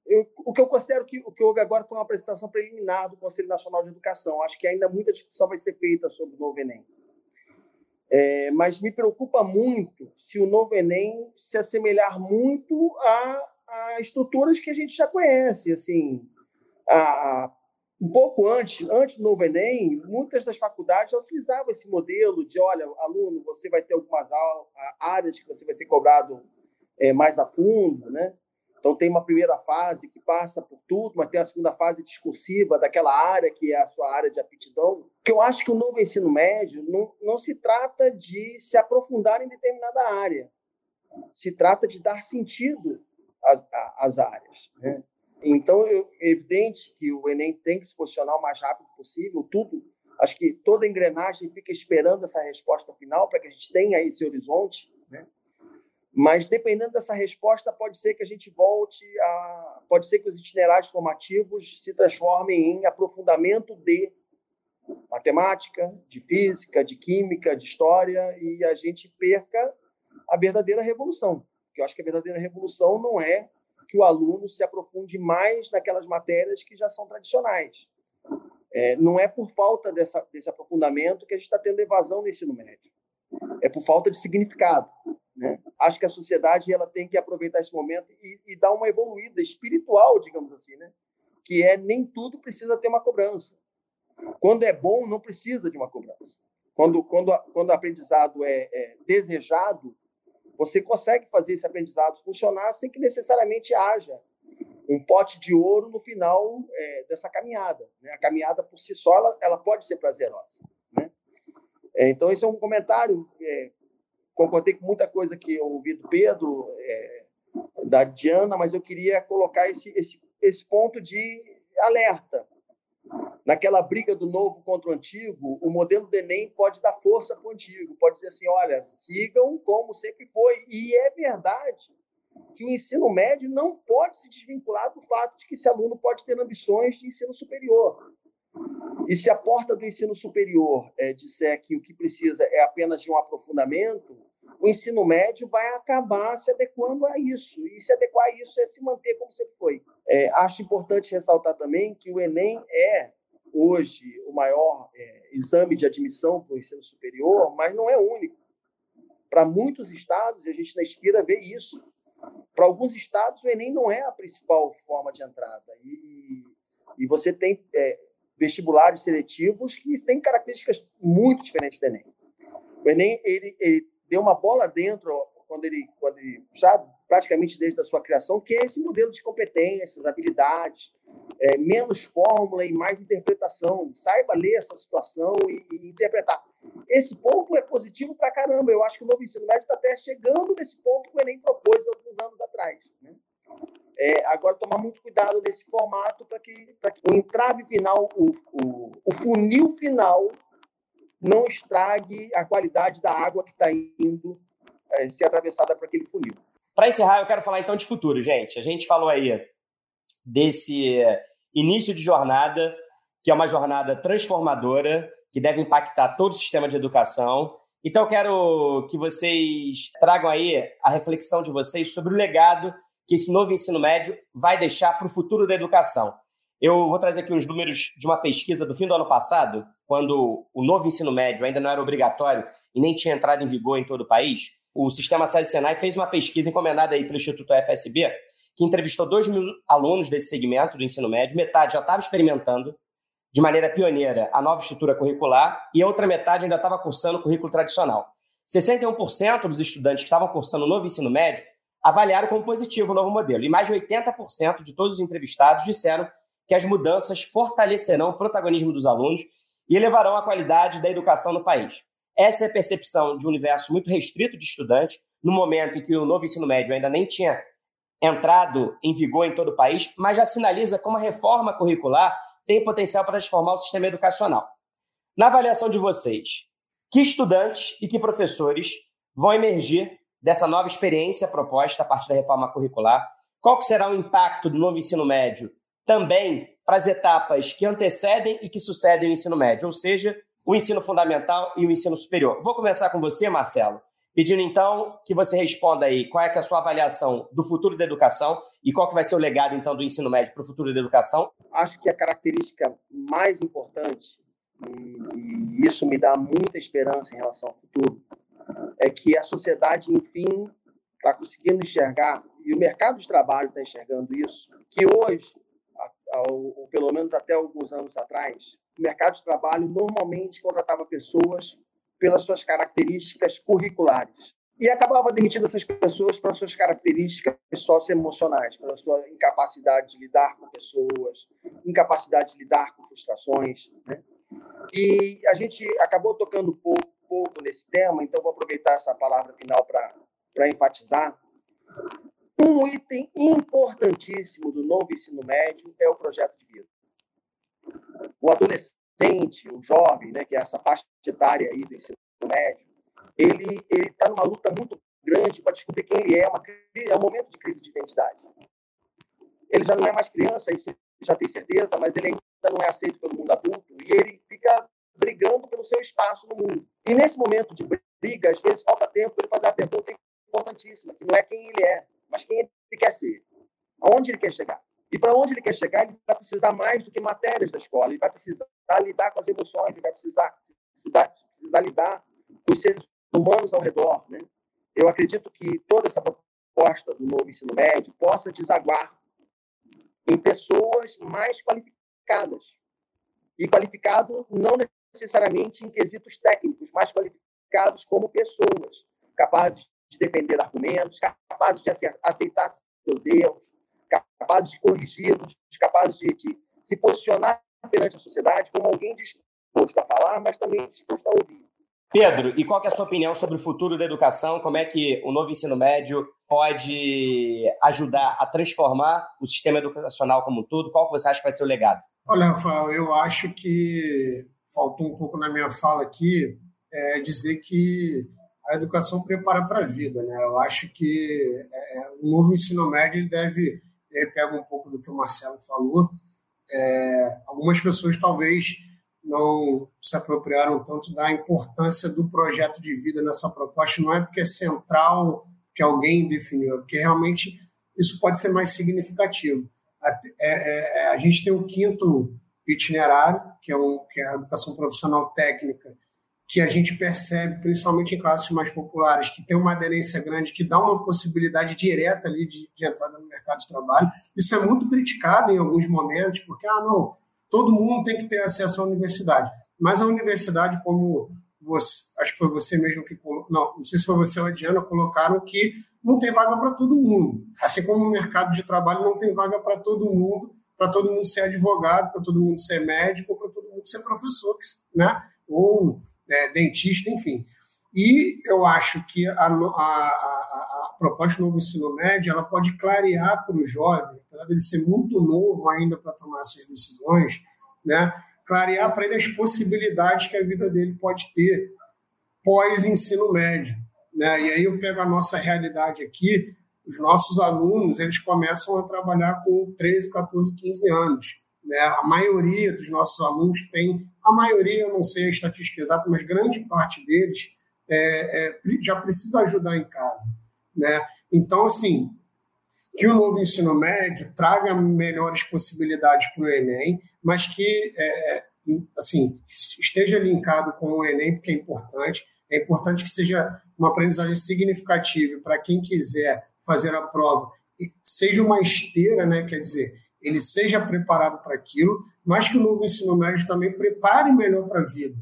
S3: eu, o que eu considero que o que houve agora foi uma apresentação preliminar do Conselho Nacional de Educação. Acho que ainda muita discussão vai ser feita sobre o novo Enem. É, mas me preocupa muito se o novo Enem se assemelhar muito a a estruturas que a gente já conhece. Assim, a, um pouco antes, antes do novo Enem, muitas das faculdades já utilizavam esse modelo de, olha, aluno, você vai ter algumas áreas que você vai ser cobrado é, mais a fundo, né? Então tem uma primeira fase que passa por tudo, mas tem a segunda fase discursiva daquela área que é a sua área de aptidão. Que eu acho que o novo ensino médio não, não se trata de se aprofundar em determinada área. Se trata de dar sentido as, as áreas. Né? Então, é evidente que o Enem tem que se posicionar o mais rápido possível, tudo. Acho que toda engrenagem fica esperando essa resposta final para que a gente tenha esse horizonte, né? Mas dependendo dessa resposta, pode ser que a gente volte a, pode ser que os itinerários formativos se transformem em aprofundamento de matemática, de física, de química, de história e a gente perca a verdadeira revolução. Porque eu acho que a verdadeira revolução não é que o aluno se aprofunde mais naquelas matérias que já são tradicionais. É, não é por falta dessa, desse aprofundamento que a gente está tendo evasão no ensino médio. É por falta de significado. Né? Acho que a sociedade ela tem que aproveitar esse momento e, e dar uma evoluída espiritual, digamos assim, né? que é nem tudo precisa ter uma cobrança. Quando é bom, não precisa de uma cobrança. Quando, quando, quando o aprendizado é, é desejado, você consegue fazer esse aprendizado funcionar sem que necessariamente haja um pote de ouro no final é, dessa caminhada. Né? A caminhada por si só ela, ela pode ser prazerosa. Né? É, então esse é um comentário. É, concordei com muita coisa que eu ouvi do Pedro, é, da Diana, mas eu queria colocar esse, esse, esse ponto de alerta naquela briga do novo contra o antigo, o modelo do Enem pode dar força para o antigo, pode dizer assim, olha, sigam como sempre foi. E é verdade que o ensino médio não pode se desvincular do fato de que esse aluno pode ter ambições de ensino superior. E se a porta do ensino superior é, disser que o que precisa é apenas de um aprofundamento, o ensino médio vai acabar se adequando a isso. E se adequar a isso é se manter como sempre foi. É, acho importante ressaltar também que o Enem é hoje o maior é, exame de admissão para o ensino superior, mas não é único. Para muitos estados, e a gente na Inspira vê isso, para alguns estados o Enem não é a principal forma de entrada. E, e você tem é, vestibulares seletivos que têm características muito diferentes do Enem. O Enem ele, ele deu uma bola dentro quando ele, quando ele já praticamente desde a sua criação, que é esse modelo de competências, habilidades, é, menos fórmula e mais interpretação. Saiba ler essa situação e, e interpretar. Esse ponto é positivo para caramba. Eu acho que o novo ensino médio está até chegando nesse ponto que o Enem propôs alguns anos atrás. Né? É, agora, tomar muito cuidado nesse formato para que, que o entrave final, o, o, o funil final, não estrague a qualidade da água que está indo é, ser atravessada por aquele funil.
S1: Para encerrar, eu quero falar então de futuro, gente. A gente falou aí desse início de jornada, que é uma jornada transformadora, que deve impactar todo o sistema de educação. Então, eu quero que vocês tragam aí a reflexão de vocês sobre o legado que esse novo ensino médio vai deixar para o futuro da educação. Eu vou trazer aqui uns números de uma pesquisa do fim do ano passado, quando o novo ensino médio ainda não era obrigatório e nem tinha entrado em vigor em todo o país. O Sistema SESI Senai fez uma pesquisa encomendada aí pelo Instituto FSB, que entrevistou 2 mil alunos desse segmento do ensino médio, metade já estava experimentando de maneira pioneira a nova estrutura curricular e a outra metade ainda estava cursando o currículo tradicional. 61% dos estudantes que estavam cursando o novo ensino médio avaliaram como positivo o novo modelo e mais de 80% de todos os entrevistados disseram que as mudanças fortalecerão o protagonismo dos alunos e elevarão a qualidade da educação no país. Essa é a percepção de um universo muito restrito de estudantes, no momento em que o novo ensino médio ainda nem tinha entrado em vigor em todo o país, mas já sinaliza como a reforma curricular tem potencial para transformar o sistema educacional. Na avaliação de vocês, que estudantes e que professores vão emergir dessa nova experiência proposta a partir da reforma curricular? Qual será o impacto do novo ensino médio também para as etapas que antecedem e que sucedem o ensino médio, ou seja, o ensino fundamental e o ensino superior. Vou começar com você, Marcelo, pedindo então que você responda aí qual é, é a sua avaliação do futuro da educação e qual que vai ser o legado então do ensino médio para o futuro da educação.
S3: Acho que a característica mais importante e isso me dá muita esperança em relação ao futuro é que a sociedade enfim está conseguindo enxergar e o mercado de trabalho está enxergando isso que hoje ou pelo menos até alguns anos atrás, o mercado de trabalho normalmente contratava pessoas pelas suas características curriculares e acabava demitindo essas pessoas pelas suas características socioemocionais, pela sua incapacidade de lidar com pessoas, incapacidade de lidar com frustrações. Né? E a gente acabou tocando pouco, pouco nesse tema, então vou aproveitar essa palavra final para enfatizar um item importantíssimo do novo ensino médio é o projeto de vida. O adolescente, o jovem, né, que é essa faixa etária aí do ensino médio, ele está numa luta muito grande para descobrir quem ele é, uma, é um momento de crise de identidade. Ele já não é mais criança, isso já tem certeza, mas ele ainda não é aceito pelo mundo adulto e ele fica brigando pelo seu espaço no mundo. E nesse momento de briga, às vezes falta tempo para ele fazer a pergunta importantíssima, que não é quem ele é, mas quem ele quer ser, aonde ele quer chegar. E para onde ele quer chegar, ele vai precisar mais do que matérias da escola, ele vai precisar lidar com as emoções, ele vai precisar, precisar, precisar lidar com os seres humanos ao redor. Né? Eu acredito que toda essa proposta do novo ensino médio possa desaguar em pessoas mais qualificadas. E qualificado não necessariamente em quesitos técnicos, mas qualificados como pessoas, capazes de defender argumentos, capazes de aceitar seus erros, capazes de corrigi-los, capazes de, de, se posicionar perante a sociedade como alguém disposto a falar, mas também disposto a ouvir.
S1: Pedro, e qual é a sua opinião sobre o futuro da educação? Como é que o novo ensino médio pode ajudar a transformar o sistema educacional como um todo? Qual que você acha que vai ser o legado?
S2: Olha, Rafael, eu acho que faltou um pouco na minha fala aqui é dizer que a educação prepara para a vida. Né? Eu acho que é, é, o novo ensino médio deve, ele pega um pouco do que o Marcelo falou, é, algumas pessoas talvez não se apropriaram tanto da importância do projeto de vida nessa proposta, não é porque é central que alguém definiu, é porque realmente isso pode ser mais significativo. A, é, é, é, a gente tem o quinto itinerário, que é, um, que é a educação profissional técnica, que a gente percebe, principalmente em classes mais populares, que tem uma aderência grande, que dá uma possibilidade direta ali de, de entrada no mercado de trabalho. Isso é muito criticado em alguns momentos, porque, ah, não, todo mundo tem que ter acesso à universidade. Mas a universidade, como você, acho que foi você mesmo que colocou, não, não sei se foi você ou a Diana, colocaram que não tem vaga para todo mundo. Assim como o mercado de trabalho não tem vaga para todo mundo, para todo mundo ser advogado, para todo mundo ser médico, para todo mundo ser professor, né? ou é, dentista, enfim. E eu acho que a, a, a, a, proposta do novo ensino médio ela pode clarear para o jovem, apesar dele ser muito novo ainda para tomar essas decisões, né? clarear para ele as possibilidades que a vida dele pode ter pós-ensino médio. Né? E aí eu pego a nossa realidade aqui, os nossos alunos eles começam a trabalhar com 13, 14, 15 anos. Né? A maioria dos nossos alunos tem, a maioria, eu não sei a estatística exata, mas grande parte deles é, é, já precisa ajudar em casa. Né? Então, assim, que o novo ensino médio traga melhores possibilidades para o Enem, mas que é, assim esteja linkado com o Enem, porque é importante. É importante que seja uma aprendizagem significativa para quem quiser fazer a prova, seja uma esteira, né? quer dizer, ele seja preparado para aquilo, mas que o novo ensino médio também prepare melhor para a vida,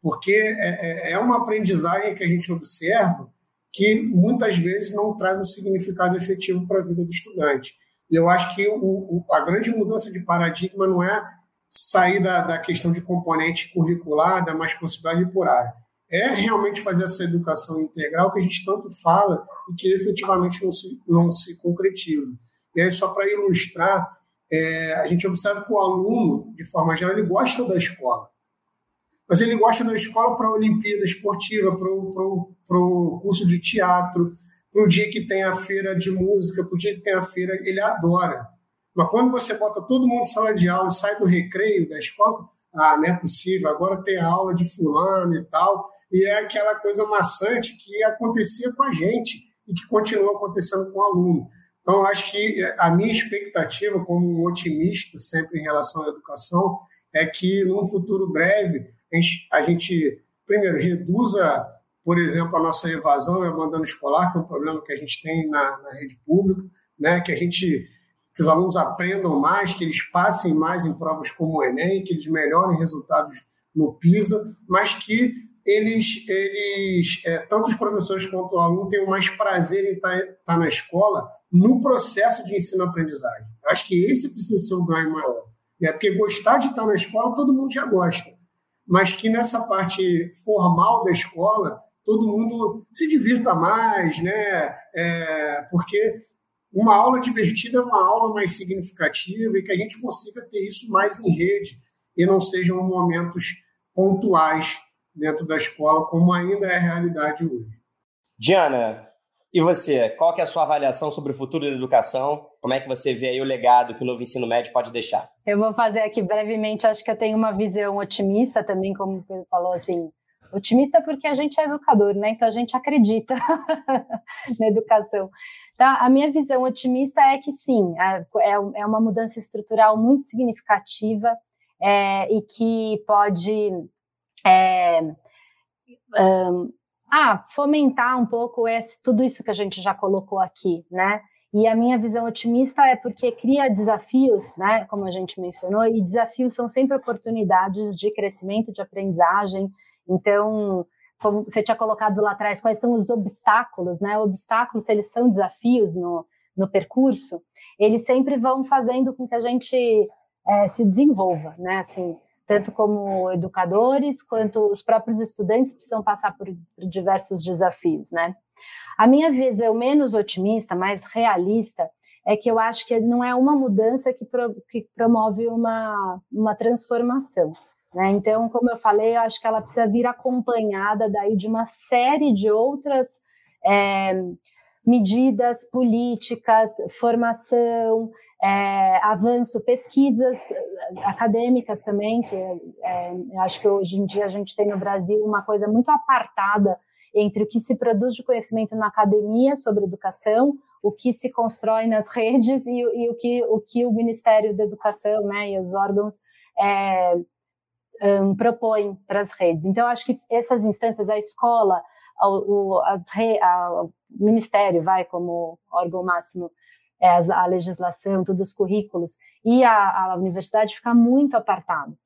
S2: porque é, é, é uma aprendizagem que a gente observa que muitas vezes não traz um significado efetivo para a vida do estudante. E eu acho que o, o, a grande mudança de paradigma não é sair da, da questão de componente curricular, da mais possibilidade por área. É realmente fazer essa educação integral que a gente tanto fala e que efetivamente não se, não se concretiza. E aí, só para ilustrar, é, a gente observa que o aluno, de forma geral, ele gosta da escola mas ele gosta da escola para a Olimpíada Esportiva, para o curso de teatro, para o dia que tem a feira de música, para o dia que tem a feira, ele adora. Mas quando você bota todo mundo em sala de aula, sai do recreio da escola, ah, não é possível, agora tem aula de fulano e tal, e é aquela coisa maçante que acontecia com a gente e que continua acontecendo com o aluno. Então, acho que a minha expectativa, como um otimista sempre em relação à educação, é que num futuro breve a gente, primeiro, reduza, por exemplo, a nossa evasão e abandono escolar, que é um problema que a gente tem na, na rede pública, né? que a gente que os alunos aprendam mais, que eles passem mais em provas como o Enem, que eles melhorem resultados no PISA, mas que eles, eles é, tanto os professores quanto o aluno tenham mais prazer em estar, estar na escola no processo de ensino-aprendizagem. Acho que esse precisa ser o ganho maior. É porque gostar de estar na escola, todo mundo já gosta mas que nessa parte formal da escola todo mundo se divirta mais, né? É, porque uma aula divertida é uma aula mais significativa e que a gente consiga ter isso mais em rede e não sejam momentos pontuais dentro da escola, como ainda é a realidade hoje.
S1: Diana, e você, qual que é a sua avaliação sobre o futuro da educação? Como é que você vê aí o legado que o novo ensino médio pode deixar?
S4: Eu vou fazer aqui brevemente, acho que eu tenho uma visão otimista também, como o Pedro falou, assim, otimista porque a gente é educador, né? Então a gente acredita na educação. Tá? A minha visão otimista é que sim, é, é, é uma mudança estrutural muito significativa é, e que pode é, um, ah, fomentar um pouco esse, tudo isso que a gente já colocou aqui, né? E a minha visão otimista é porque cria desafios, né, como a gente mencionou, e desafios são sempre oportunidades de crescimento, de aprendizagem. Então, como você tinha colocado lá atrás, quais são os obstáculos, né? Obstáculos, se eles são desafios no, no percurso, eles sempre vão fazendo com que a gente é, se desenvolva, né? Assim, tanto como educadores quanto os próprios estudantes precisam passar por, por diversos desafios, né? A minha visão menos otimista, mais realista, é que eu acho que não é uma mudança que, pro, que promove uma, uma transformação. Né? Então, como eu falei, eu acho que ela precisa vir acompanhada daí de uma série de outras é, medidas políticas, formação, é, avanço, pesquisas acadêmicas também, que é, acho que hoje em dia a gente tem no Brasil uma coisa muito apartada entre o que se produz de conhecimento na academia sobre educação, o que se constrói nas redes e, e o, que, o que o Ministério da Educação né, e os órgãos é, um, propõem para as redes. Então, acho que essas instâncias, a escola, o, o, as re, a, o Ministério, vai como órgão máximo a legislação, todos os currículos, e a, a universidade fica muito apartado.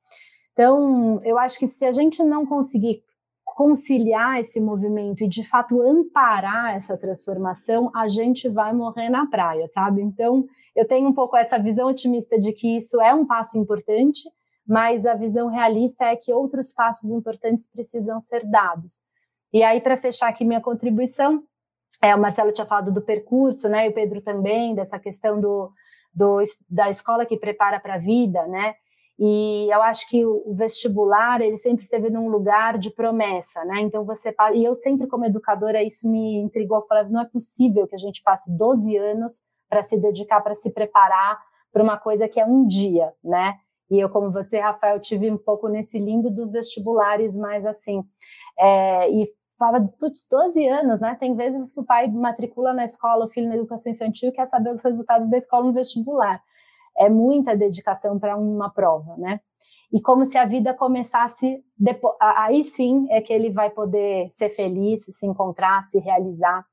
S4: Então, eu acho que se a gente não conseguir conciliar esse movimento e de fato amparar essa transformação, a gente vai morrer na praia, sabe? Então, eu tenho um pouco essa visão otimista de que isso é um passo importante, mas a visão realista é que outros passos importantes precisam ser dados. E aí, para fechar aqui minha contribuição, é, o Marcelo tinha falado do percurso, né? E o Pedro também, dessa questão do, do da escola que prepara para a vida, né? E eu acho que o vestibular, ele sempre esteve num lugar de promessa, né? Então você e eu sempre como educadora isso me intrigou, eu falei, não é possível que a gente passe 12 anos para se dedicar, para se preparar para uma coisa que é um dia, né? E eu, como você, Rafael, tive um pouco nesse limbo dos vestibulares, mais assim. É, e fala, putz, 12 anos, né? Tem vezes que o pai matricula na escola, o filho na educação infantil, e quer saber os resultados da escola no vestibular é muita dedicação para uma prova, né? E como se a vida começasse depois, aí sim é que ele vai poder ser feliz, se encontrar, se realizar.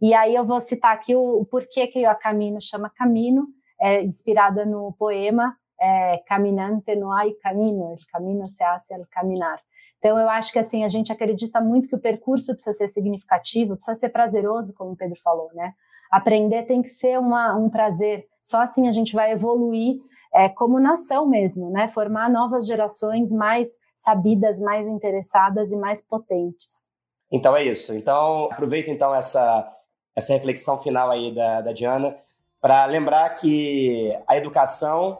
S4: E aí eu vou citar aqui o, o porquê que a Camino chama Camino, é inspirada no poema é, Caminante no hay camino, el camino se hace al caminar. Então eu acho que assim a gente acredita muito que o percurso precisa ser significativo, precisa ser prazeroso, como o Pedro falou, né? Aprender tem que ser uma, um prazer. Só assim a gente vai evoluir é, como nação mesmo, né? Formar novas gerações mais sabidas, mais interessadas e mais potentes.
S1: Então é isso. Então aproveita então essa essa reflexão final aí da, da Diana para lembrar que a educação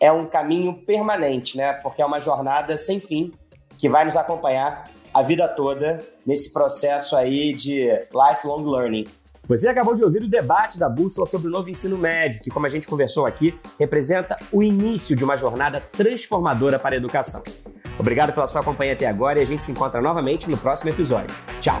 S1: é um caminho permanente, né? Porque é uma jornada sem fim que vai nos acompanhar a vida toda nesse processo aí de lifelong learning. Você acabou de ouvir o debate da Bússola sobre o novo ensino médio, que, como a gente conversou aqui, representa o início de uma jornada transformadora para a educação. Obrigado pela sua companhia até agora e a gente se encontra novamente no próximo episódio. Tchau!